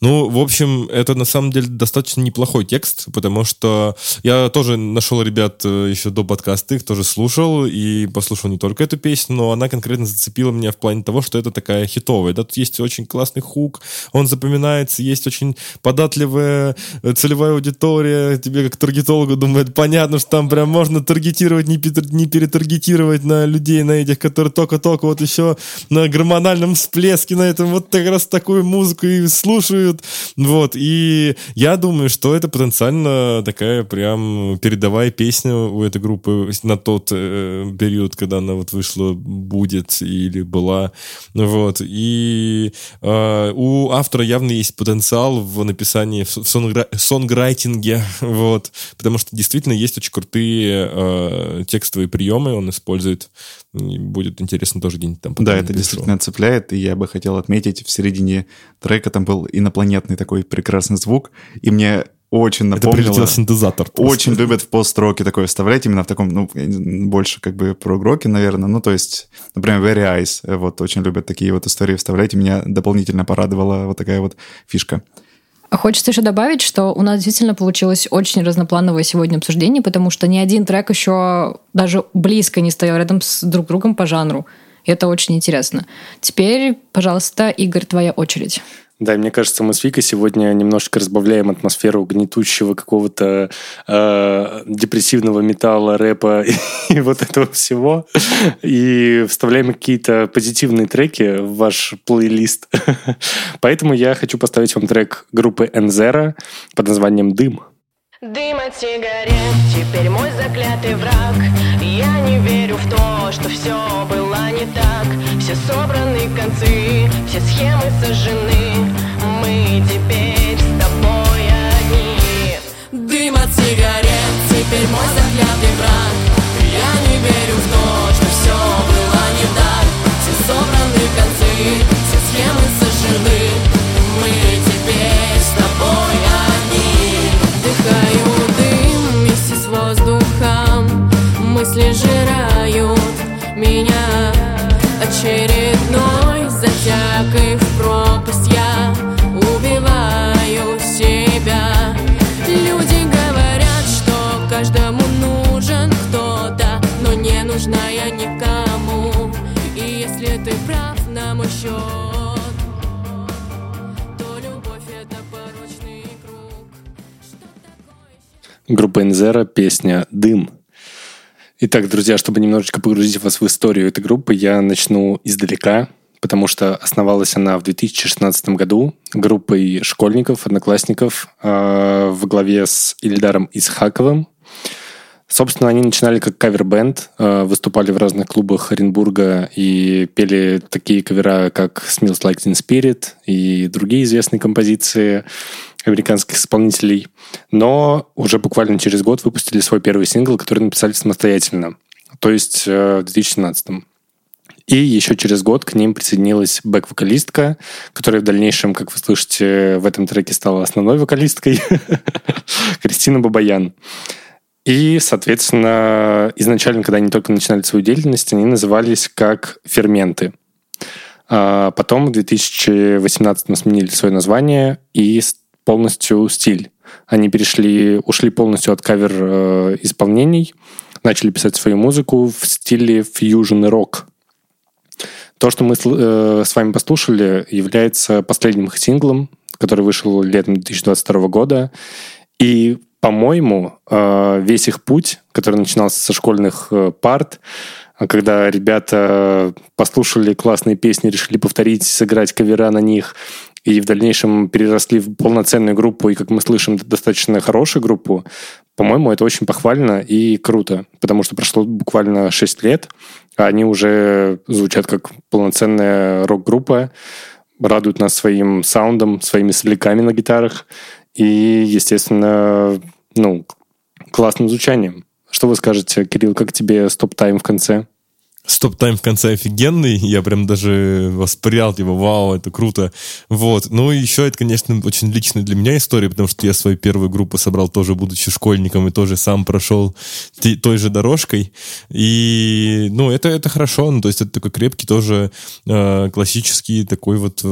Ну, в общем, это на самом деле достаточно неплохой текст, потому что я тоже нашел ребят э, еще до подкаста, их тоже слушал и послушал не только эту песню, но она конкретно зацепила меня в плане того, что это такая хитовая. Да, тут есть очень классный хук, он запоминается, есть очень податливая э, целевая аудитория, тебе как таргетологу думает, понятно, что там прям можно таргетировать, не, пер- не перетаргетировать на людей, на этих, которые только-только вот еще на гормональном всплеске, на этом вот как раз такую музыку и слушают. Вот, и я думаю, что это потенциально такая прям передовая песня у этой группы на тот э, период, когда она вот вышла, будет или была. Вот. И э, у автора явно есть потенциал в написании, в сонгра- сонграйтинге, вот. Потому что действительно есть очень крутые э, текстовые приемы, он использует. И будет интересно тоже где-нибудь там. Да, это напишу. действительно цепляет, и я бы хотел отметить, в середине трека там был инопланетный такой прекрасный звук, и мне очень Это напомнило... прилетел синтезатор. просто. Очень любят в пост-роке такое вставлять, именно в таком, ну, больше как бы про-роке, наверное. Ну, то есть, например, Very Eyes, э, вот, очень любят такие вот истории вставлять, и меня дополнительно порадовала вот такая вот фишка. Хочется еще добавить, что у нас действительно получилось очень разноплановое сегодня обсуждение, потому что ни один трек еще даже близко не стоял рядом с друг другом по жанру. И это очень интересно. Теперь, пожалуйста, Игорь, твоя очередь. Да, и мне кажется, мы с Викой сегодня немножко разбавляем атмосферу гнетущего какого-то э, депрессивного металла, рэпа и, и вот этого всего. И вставляем какие-то позитивные треки в ваш плейлист. Поэтому я хочу поставить вам трек группы Энзера под названием «Дым». Дым от сигарет, теперь мой заклятый враг. Я не верю в то, что все было не так. Все собраны концы, все схемы сожжены. Мы теперь с тобой одни. Дым от сигарет, теперь мой заклятый враг. Я не верю в то, Мысли жирают меня. Очередной затягой в пропасть я убиваю себя. Люди говорят, что каждому нужен кто-то Но не нужна я никому. И если ты прав на мой счет Группа Энзера, песня «Дым». Итак, друзья, чтобы немножечко погрузить вас в историю этой группы, я начну издалека, потому что основалась она в 2016 году группой школьников, одноклассников э, в главе с Ильдаром Исхаковым. Собственно, они начинали как кавер-бенд, э, выступали в разных клубах Оренбурга и пели такие кавера, как «Smells Like Teen Spirit» и другие известные композиции американских исполнителей. Но уже буквально через год выпустили свой первый сингл, который написали самостоятельно, то есть э, в 2017 и еще через год к ним присоединилась бэк-вокалистка, которая в дальнейшем, как вы слышите, в этом треке стала основной вокалисткой, Кристина Бабаян. И, соответственно, изначально, когда они только начинали свою деятельность, они назывались как «Ферменты». А потом в 2018 сменили свое название и полностью стиль. Они перешли, ушли полностью от кавер э, исполнений, начали писать свою музыку в стиле фьюжн и рок. То, что мы э, с вами послушали, является последним их синглом, который вышел летом 2022 года. И, по-моему, э, весь их путь, который начинался со школьных парт, а когда ребята послушали классные песни, решили повторить, сыграть кавера на них, и в дальнейшем переросли в полноценную группу, и, как мы слышим, достаточно хорошую группу, по-моему, это очень похвально и круто, потому что прошло буквально 6 лет, а они уже звучат как полноценная рок-группа, радуют нас своим саундом, своими соляками на гитарах и, естественно, ну, классным звучанием. Что вы скажете, Кирилл, как тебе стоп-тайм в конце? Стоп-тайм в конце офигенный, я прям даже восприял его, вау, это круто. Вот. Ну и еще это, конечно, очень личная для меня история, потому что я свою первую группу собрал тоже, будучи школьником, и тоже сам прошел той же дорожкой. И, ну, это, это хорошо, ну, то есть это такой крепкий тоже э, классический такой вот э,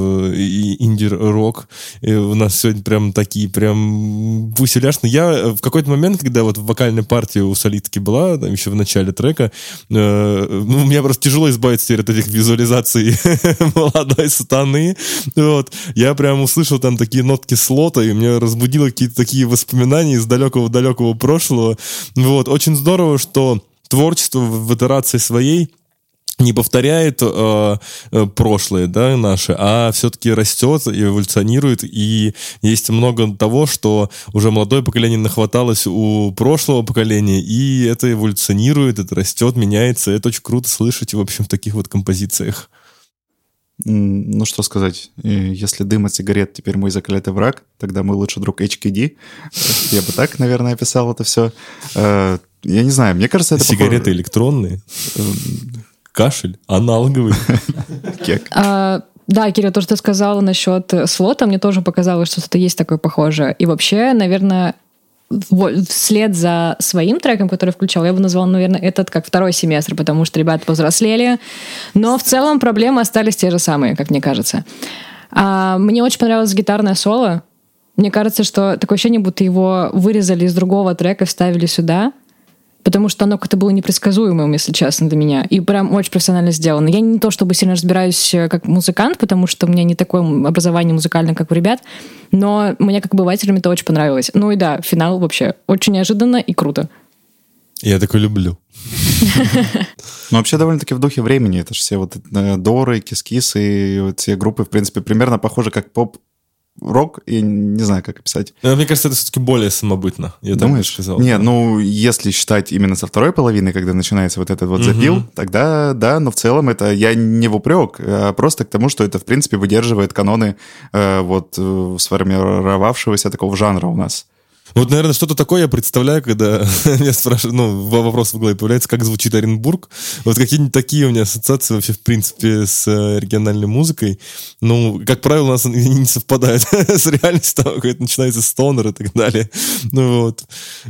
инди-рок. У нас сегодня прям такие прям веселяшные. Я в какой-то момент, когда вот вокальная партия у солистки была, там еще в начале трека, э, ну, мне просто тяжело избавиться теперь от этих визуализаций молодой сатаны. Вот. Я прям услышал там такие нотки слота, и мне разбудило какие-то такие воспоминания из далекого-далекого прошлого. Вот. Очень здорово, что творчество в итерации своей не повторяет э, э, прошлое, да, наше, а все-таки растет, эволюционирует, и есть много того, что уже молодое поколение нахваталось у прошлого поколения, и это эволюционирует, это растет, меняется, это очень круто слышать, в общем, в таких вот композициях. Ну, что сказать. Э, Если дым от сигарет теперь мой заклятый враг, тогда мой лучший друг HKD. Я бы так, наверное, описал это все. Я не знаю, мне кажется, это Сигареты электронные, кашель, аналоговый. А, да, Кирилл, то, что ты сказала насчет слота, мне тоже показалось, что что-то есть такое похожее. И вообще, наверное, вслед за своим треком, который включал, я бы назвала, наверное, этот как второй семестр, потому что ребята повзрослели. Но в целом проблемы остались те же самые, как мне кажется. А, мне очень понравилось гитарное соло. Мне кажется, что такое ощущение, будто его вырезали из другого трека и вставили сюда. Потому что оно как-то было непредсказуемым, если честно, для меня. И прям очень профессионально сделано. Я не то чтобы сильно разбираюсь э, как музыкант, потому что у меня не такое образование музыкальное, как у ребят. Но мне как обывателю это очень понравилось. Ну и да, финал вообще очень неожиданно и круто. Я такой люблю. Ну, вообще довольно-таки в духе времени. Это же все вот э, Доры, Кис-Кис и вот все группы, в принципе, примерно похожи как поп рок, я не знаю, как описать. Но Мне кажется, это все-таки более самобытно. Я так Думаешь? сказал. Не, ну, если считать именно со второй половины, когда начинается вот этот вот запил, тогда да, но в целом это я не в упрек, а просто к тому, что это, в принципе, выдерживает каноны э, вот э, сформировавшегося такого жанра у нас. Вот, наверное, что-то такое я представляю, когда меня спрашивают, ну, вопрос в голове появляется, как звучит Оренбург. Вот какие-нибудь такие у меня ассоциации вообще, в принципе, с э, региональной музыкой. Ну, как правило, у нас они не совпадают с реальностью, там какой-то начинается стонер и так далее. Ну вот.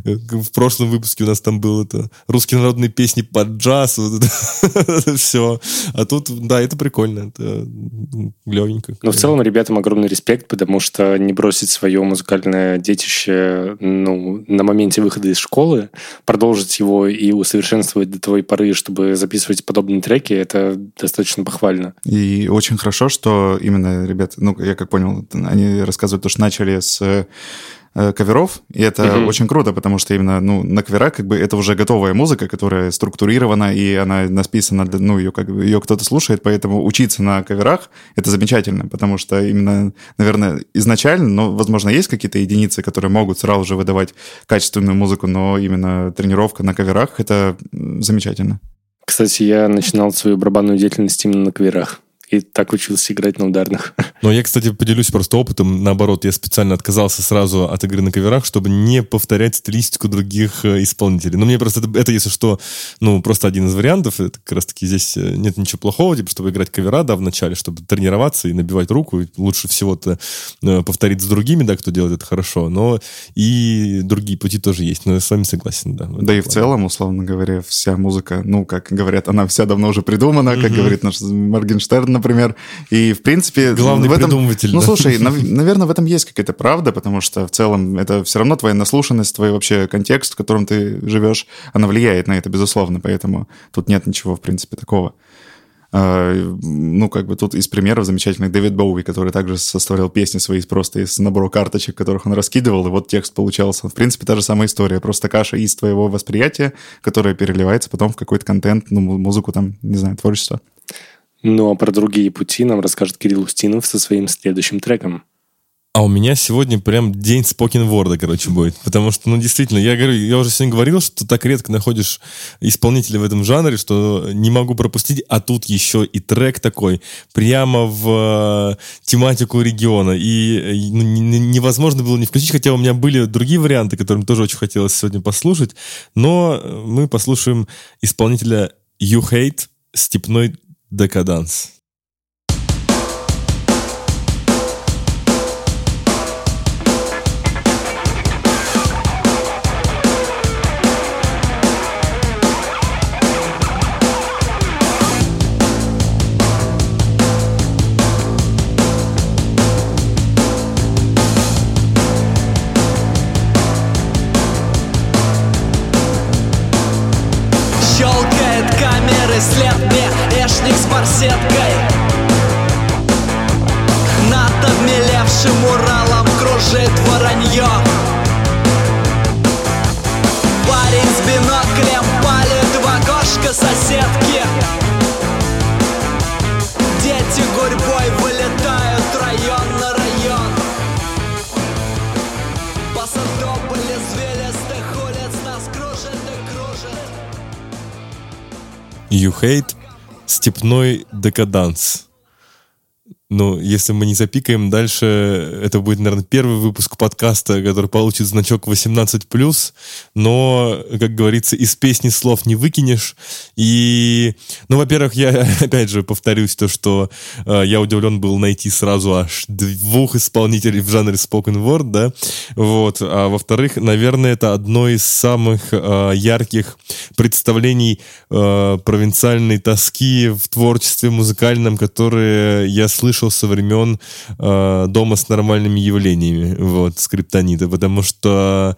В прошлом выпуске у нас там было это русские народные песни под джаз, вот это, все. А тут, да, это прикольно, это глевенько. Но в целом ребятам огромный респект, потому что не бросить свое музыкальное детище ну, на моменте выхода из школы, продолжить его и усовершенствовать до той поры, чтобы записывать подобные треки, это достаточно похвально. И очень хорошо, что именно ребята, ну, я как понял, они рассказывают, то, что начали с каверов, и это Мгм. очень круто, потому что именно, ну, на каверах как бы это уже готовая музыка, которая структурирована, и она написана, ну, ее как бы, ее кто-то слушает, поэтому учиться на каверах — это замечательно, потому что именно, наверное, изначально, ну, возможно, есть какие-то единицы, которые могут сразу же выдавать качественную музыку, но именно тренировка на каверах — это замечательно. Кстати, я начинал свою барабанную деятельность именно на каверах. И так учился играть на ударных. Но я, кстати, поделюсь просто опытом. Наоборот, я специально отказался сразу от игры на каверах, чтобы не повторять стилистику других э, исполнителей. Ну, мне просто это, это, если что, ну, просто один из вариантов. Это как раз-таки здесь э, нет ничего плохого, типа, чтобы играть кавера, да, в начале, чтобы тренироваться и набивать руку. И лучше всего-то э, повторить с другими, да, кто делает это хорошо. Но и другие пути тоже есть. Но я с вами согласен, да. Да и в целом, условно говоря, вся музыка, ну, как говорят, она вся давно уже придумана, как говорит наш Моргенштерн, например. И, в принципе... Главный в этом... придумыватель, Ну, да. слушай, нав- наверное, в этом есть какая-то правда, потому что в целом это все равно твоя наслушанность, твой вообще контекст, в котором ты живешь, она влияет на это, безусловно, поэтому тут нет ничего, в принципе, такого. А, Ну, как бы тут из примеров замечательных Дэвид Боуи, который также составлял песни свои просто из набора карточек, которых он раскидывал, и вот текст получался. В принципе, та же самая история, просто каша из твоего восприятия, которая переливается потом в какой-то контент, ну, му- музыку там, не знаю, творчество. Ну, а про другие пути нам расскажет Кирилл Устинов со своим следующим треком. А у меня сегодня прям день спокенворда, короче, будет. Потому что, ну, действительно, я говорю, я уже сегодня говорил, что так редко находишь исполнителя в этом жанре, что не могу пропустить, а тут еще и трек такой, прямо в э, тематику региона. И э, ну, не- не- невозможно было не включить, хотя у меня были другие варианты, которым тоже очень хотелось сегодня послушать. Но мы послушаем исполнителя You Hate «Степной декаданс». «Степной декаданс». Ну, если мы не запикаем дальше, это будет, наверное, первый выпуск подкаста, который получит значок 18+, но, как говорится, из песни слов не выкинешь. И, ну, во-первых, я, опять же, повторюсь, то, что э, я удивлен был найти сразу аж двух исполнителей в жанре spoken word, да, вот. А во-вторых, наверное, это одно из самых э, ярких представлений э, провинциальной тоски в творчестве музыкальном, которые я слышал со времен э, дома с нормальными явлениями, вот, скриптонита, потому что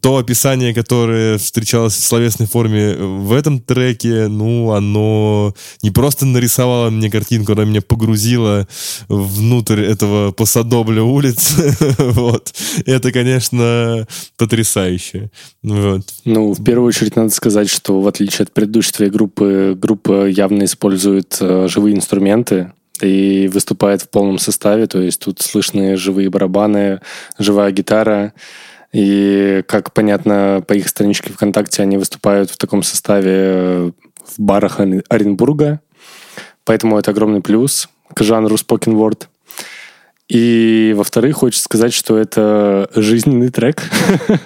то описание, которое встречалось в словесной форме в этом треке, ну, оно не просто нарисовало мне картинку, оно меня погрузило внутрь этого посадобля улиц, вот. Это, конечно, потрясающе, вот. Ну, в первую очередь надо сказать, что в отличие от предыдущей твоей группы, группа явно использует э, живые инструменты и выступает в полном составе, то есть тут слышны живые барабаны, живая гитара, и, как понятно, по их страничке ВКонтакте они выступают в таком составе э, в барах Оренбурга, поэтому это огромный плюс к жанру spoken word. И, во-вторых, хочется сказать, что это жизненный трек.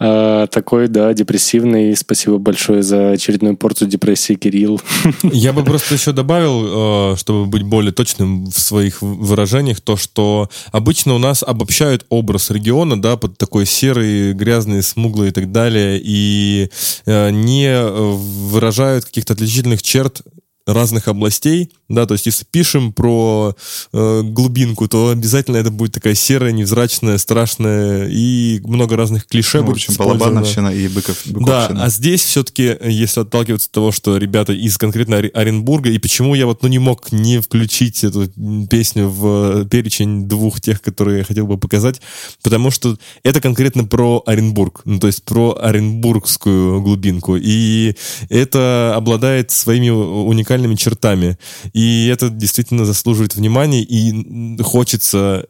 А, Такой, да, депрессивный. Спасибо большое за очередную порцию депрессии, Кирилл. Я бы просто еще добавил, э, чтобы быть более точным в своих выражениях, то, что обычно у нас обобщают образ региона, да, под такой серый, грязный, смуглый и так далее, и э, не э, выражают каких-то отличительных черт разных областей, да, то есть если пишем про э, глубинку, то обязательно это будет такая серая, невзрачная, страшная и много разных клише Ну, в будет общем, использовано. Балабановщина и Быков, Да, Быковщина. а здесь все-таки, если отталкиваться от того, что ребята из конкретно Оренбурга, и почему я вот ну, не мог не включить эту песню в э, перечень двух тех, которые я хотел бы показать, потому что это конкретно про Оренбург, ну, то есть про оренбургскую глубинку, и это обладает своими уникальными чертами, и это действительно заслуживает внимания, и хочется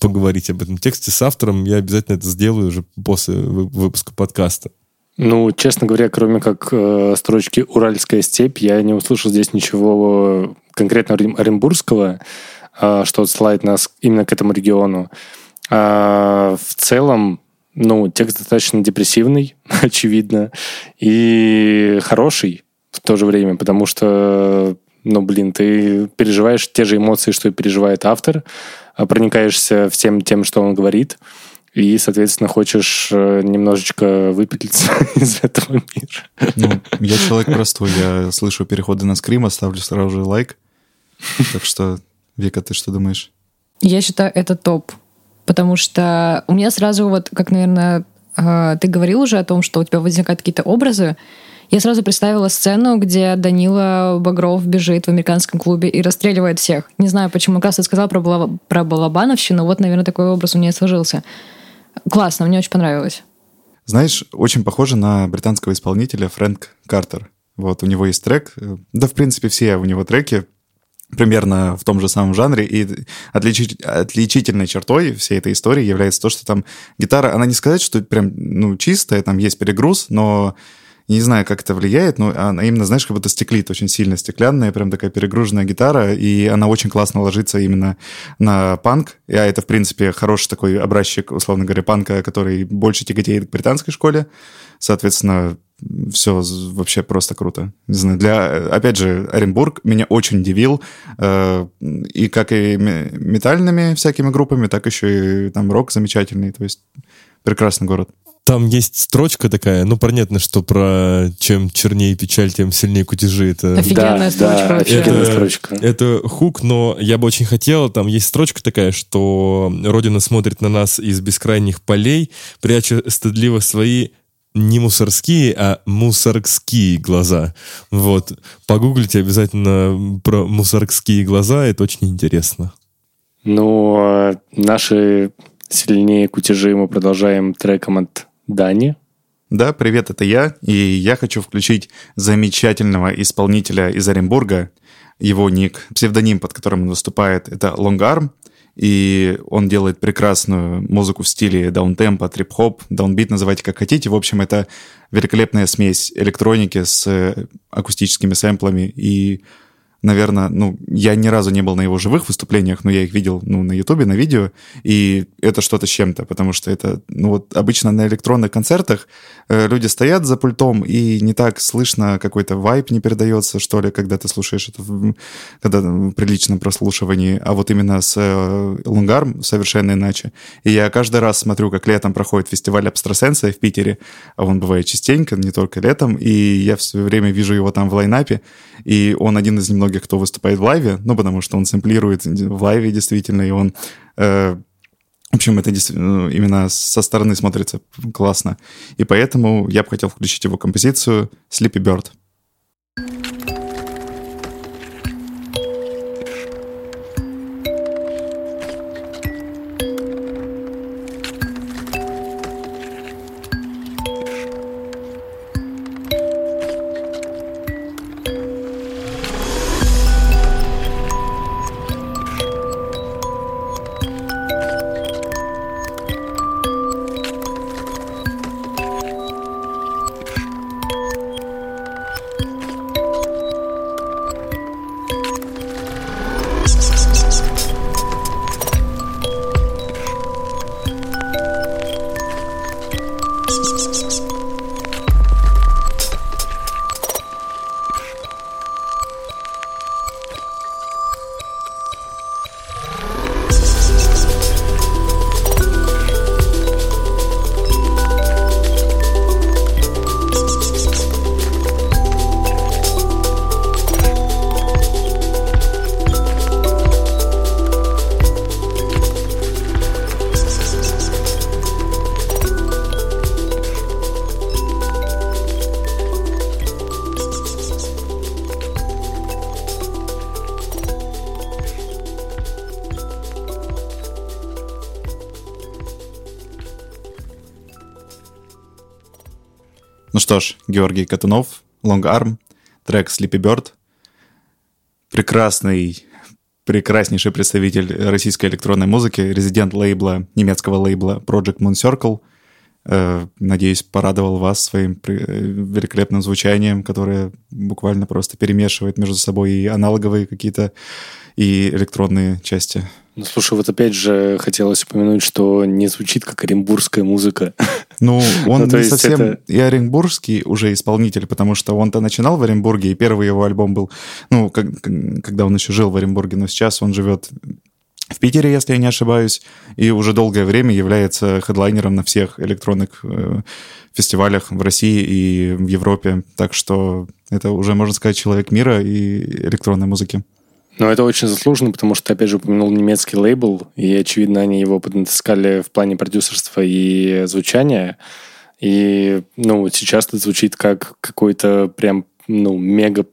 поговорить об этом тексте с автором, я обязательно это сделаю уже после вы- выпуска подкаста. Ну, честно говоря, кроме как э, строчки «Уральская степь», я не услышал здесь ничего конкретно орен- оренбургского, э, что отсылает нас именно к этому региону. А в целом, ну, текст достаточно депрессивный, очевидно, и хороший в то же время, потому что, ну, блин, ты переживаешь те же эмоции, что и переживает автор, а проникаешься всем тем, что он говорит, и, соответственно, хочешь э, немножечко выпетлиться из этого мира. Ну, я человек простой, я слышу переходы на скрим, ставлю сразу же лайк. Так что, Вика, ты что думаешь? Я считаю, это топ. Потому что у меня сразу вот, как, наверное, э, ты говорил уже о том, что у тебя возникают какие-то образы. Я сразу представила сцену, где Данила Багров бежит в американском клубе и расстреливает всех. Не знаю, почему. Как раз ты сказал про, Бала- про Балабановщину. Вот, наверное, такой образ у меня сложился. Классно, мне очень понравилось. Знаешь, очень похоже на британского исполнителя Фрэнк Картер. Вот у него есть трек, да, в принципе, все у него треки примерно в том же самом жанре, и отличи- отличительной чертой всей этой истории является то, что там гитара, она не сказать, что прям, ну, чистая, там есть перегруз, но не знаю, как это влияет, но она именно, знаешь, как будто стеклит очень сильно, стеклянная, прям такая перегруженная гитара, и она очень классно ложится именно на панк. А это, в принципе, хороший такой образчик, условно говоря, панка, который больше тяготеет к британской школе. Соответственно, все вообще просто круто. Не знаю, для, опять же, Оренбург меня очень удивил, э, и как и ме- метальными всякими группами, так еще и там рок замечательный, то есть прекрасный город. Там есть строчка такая, ну, понятно, что про чем чернее печаль, тем сильнее кутежи. Это, Офигенная да, строчка да, вообще. офигенная Это- строчка. это хук, но я бы очень хотел, там есть строчка такая, что Родина смотрит на нас из бескрайних полей, пряча стыдливо свои не мусорские, а мусоргские глаза. Вот. Погуглите обязательно про мусоргские глаза, это очень интересно. Ну, а наши сильнее кутежи мы продолжаем треком от Дани. Да, привет, это я, и я хочу включить замечательного исполнителя из Оренбурга. Его ник, псевдоним, под которым он выступает, это Long Arm, и он делает прекрасную музыку в стиле даунтемпа, трип-хоп, даунбит, называйте как хотите. В общем, это великолепная смесь электроники с акустическими сэмплами и наверное, ну, я ни разу не был на его живых выступлениях, но я их видел, ну, на Ютубе, на видео, и это что-то с чем-то, потому что это, ну, вот обычно на электронных концертах э, люди стоят за пультом, и не так слышно, какой-то вайп не передается, что ли, когда ты слушаешь это, в- когда в приличном прослушивании, а вот именно с э, Лунгарм совершенно иначе. И я каждый раз смотрю, как летом проходит фестиваль абстрасенса в Питере, а он бывает частенько, не только летом, и я все время вижу его там в лайнапе, и он один из немногих, кто выступает в лайве, ну, потому что он сэмплирует в лайве действительно, и он... э, в общем, это действительно ну, именно со стороны смотрится классно. И поэтому я бы хотел включить его композицию «Sleepy Bird». Ну что ж, Георгий Катунов, Long Arm, трек Sleepy Bird. Прекрасный, прекраснейший представитель российской электронной музыки, резидент лейбла, немецкого лейбла Project Moon Circle. Э, Надеюсь, порадовал вас своим э, великолепным звучанием, которое буквально просто перемешивает между собой и аналоговые какие-то, и электронные части. Ну, слушай, вот опять же хотелось упомянуть, что не звучит как оренбургская музыка. Ну, он Ну, не совсем это- и оренбургский уже исполнитель, потому что он-то начинал в Оренбурге, и первый его альбом был, ну, как- когда он еще жил в Оренбурге, но сейчас он живет в Питере, если я не ошибаюсь, и уже долгое время является хедлайнером на всех электронных э, фестивалях в России и в Европе. Так что это уже, можно сказать, человек мира и электронной музыки. Но это очень заслуженно, потому что, опять же, упомянул немецкий лейбл, и, очевидно, они его поднатаскали в плане продюсерства и звучания. И, ну, сейчас это звучит как какой-то прям, ну, мега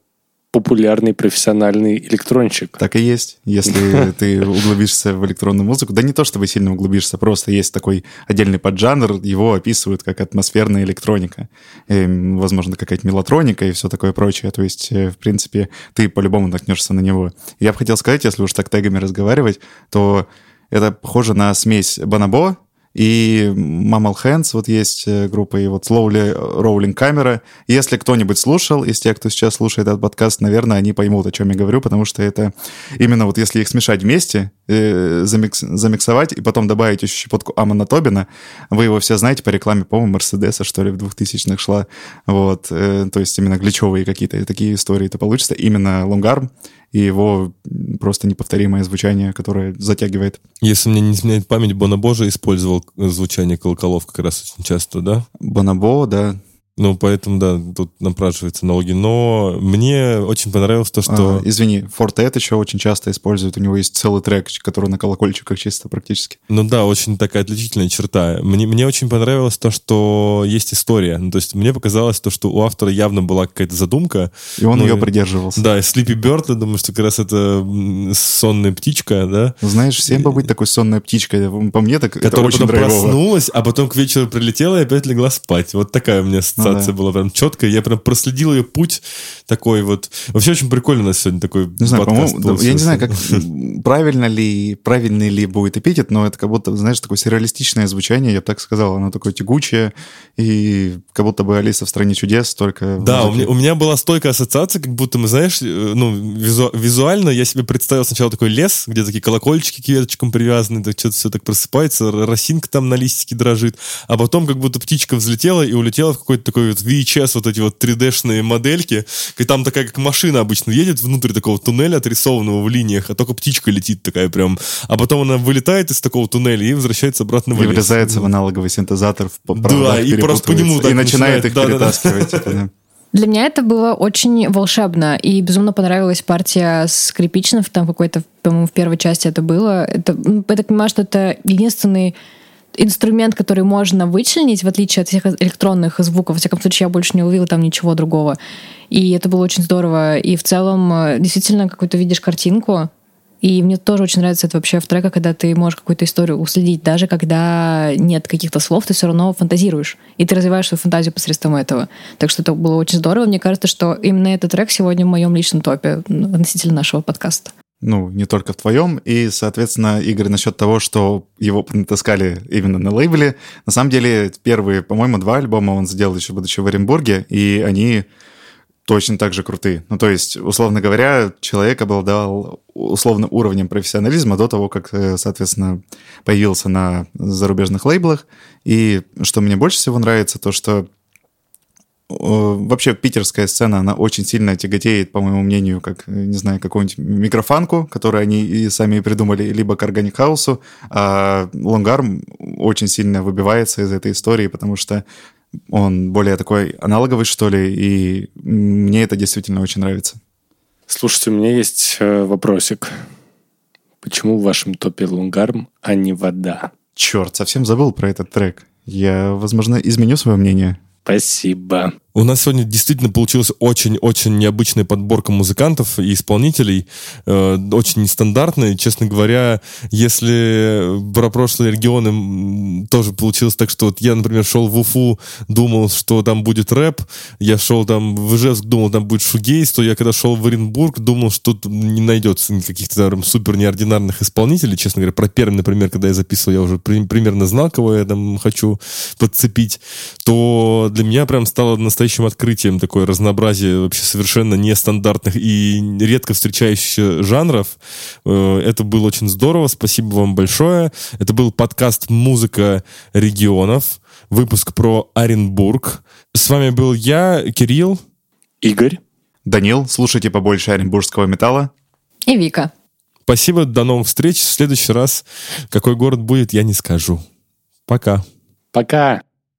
популярный профессиональный электрончик. Так и есть. Если ты углубишься в электронную музыку, да не то чтобы сильно углубишься, просто есть такой отдельный поджанр, его описывают как атмосферная электроника. И, возможно, какая-то мелатроника и все такое прочее. То есть, э, в принципе, ты по-любому наткнешься на него. Я бы хотел сказать, если уж так тегами разговаривать, то это похоже на смесь Банабо и Mammal Hands, вот есть э, группа, и вот Slowly Rolling Camera. Если кто-нибудь слушал, из тех, кто сейчас слушает этот подкаст, наверное, они поймут, о чем я говорю, потому что это именно вот если их смешать вместе, э, замикс, замиксовать и потом добавить еще щепотку Амона Тобина, вы его все знаете по рекламе, по-моему, Мерседеса, что ли, в 2000-х шла. Вот, э, то есть именно гличевые какие-то такие истории это получится. Именно лонгарм и его просто неповторимое звучание, которое затягивает. Если мне не изменяет память, Бона Боже использовал звучание колоколов как раз очень часто, да? Бонабо, да, Ну, поэтому, да, тут напрашиваются налоги. Но мне очень понравилось то, что... А, извини, Fortet еще очень часто используют. У него есть целый трек, который на колокольчиках чисто практически. Ну да, очень такая отличительная черта. Мне, мне очень понравилось то, что есть история. Ну, то есть мне показалось то, что у автора явно была какая-то задумка. И он Ну, ее придерживался. Да, и Sleepy Bird, я думаю, что как раз это сонная птичка, да? Знаешь, всем бы быть такой сонной птичкой. По мне так это которая очень потом драйвово. проснулась, а потом к вечеру прилетела и опять легла спать. Вот такая у меня ассоциация Ну да. была прям четкая. Я прям проследил ее путь такой вот. Вообще очень прикольно у нас сегодня такой Не знаю, подкаст да, я не знаю, как правильно ли, правильный ли будет эпитет, но это как будто, знаешь, такое сюрреалистичное звучание, я бы так сказал, оно такое тягучее, и как будто бы Алиса в стране чудес, только... Да, у меня, у меня была стойкая ассоциация, как будто мы, знаешь, э, ну, визу- визуально я себе представил сначала такой лес, где такие колокольчики к веточкам привязаны, так что-то все так просыпается, росинка там на листике дрожит, а потом как будто птичка взлетела и улетела в какой-то такой вот VHS, вот эти вот 3D-шные модельки, и там такая, как машина обычно едет внутрь такого туннеля, отрисованного в линиях, а только птичка летит такая прям, а потом она вылетает из такого туннеля и возвращается обратно в И лес. врезается в аналоговый синтезатор, в Да, и просто по нему так и начинает начинает, их да-да-да. перетаскивать. да. Для меня это было очень волшебно, и безумно понравилась партия скрипичных, там какой-то, по-моему, в первой части это было. Это, я так понимаю, что это единственный инструмент, который можно вычленить, в отличие от всех электронных звуков. Во всяком случае, я больше не уловила там ничего другого. И это было очень здорово. И в целом, э, действительно, какую-то видишь картинку, и мне тоже очень нравится это вообще в треках, когда ты можешь какую-то историю уследить, даже когда нет каких-то слов, ты все равно фантазируешь, и ты развиваешь свою фантазию посредством этого. Так что это было очень здорово. Мне кажется, что именно этот трек сегодня в моем личном топе относительно нашего подкаста. Ну, не только в твоем. И, соответственно, Игорь, насчет того, что его натаскали именно на лейбле. На самом деле, первые, по-моему, два альбома он сделал еще будучи в Оренбурге, и они точно так же крутые. Ну, то есть, условно говоря, человек обладал условно уровнем профессионализма до того, как, э, соответственно, появился на зарубежных лейблах. И что мне больше всего нравится, то что вообще питерская сцена, она очень сильно тяготеет, по моему мнению, как, э, не знаю, какую-нибудь микрофанку, которую они и сами придумали, либо к Organic House, а Лонгарм очень сильно выбивается из этой истории, потому что он более такой аналоговый, что ли, и мне это действительно очень нравится. Слушайте, у меня есть э, вопросик. Почему в вашем топе лунгарм, а не вода? Черт, совсем забыл про этот трек. Я, возможно, изменю свое мнение. Спасибо. У нас сегодня действительно получилась очень-очень необычная подборка музыкантов и исполнителей, э, очень нестандартная. Честно говоря, если про прошлые регионы тоже получилось так, что вот я, например, шел в Уфу, думал, что там будет рэп, я шел там в Ижевск, думал, там будет шугейс, то я когда шел в Оренбург, думал, что тут не найдется каких-то там супер неординарных исполнителей. Честно говоря, про Пермь, например, когда я записывал, я уже при- примерно знал, кого я там хочу подцепить, то для меня прям стало настоящим открытием такое разнообразие вообще совершенно нестандартных и редко встречающихся жанров. Э, Это было очень здорово. Спасибо вам большое. Это был подкаст «Музыка регионов», выпуск про Оренбург. С вами был я, Кирилл. Игорь? Данил, слушайте побольше оренбургского металла. И Вика. Спасибо, до новых встреч. В следующий раз какой город будет, я не скажу. Пока. Пока.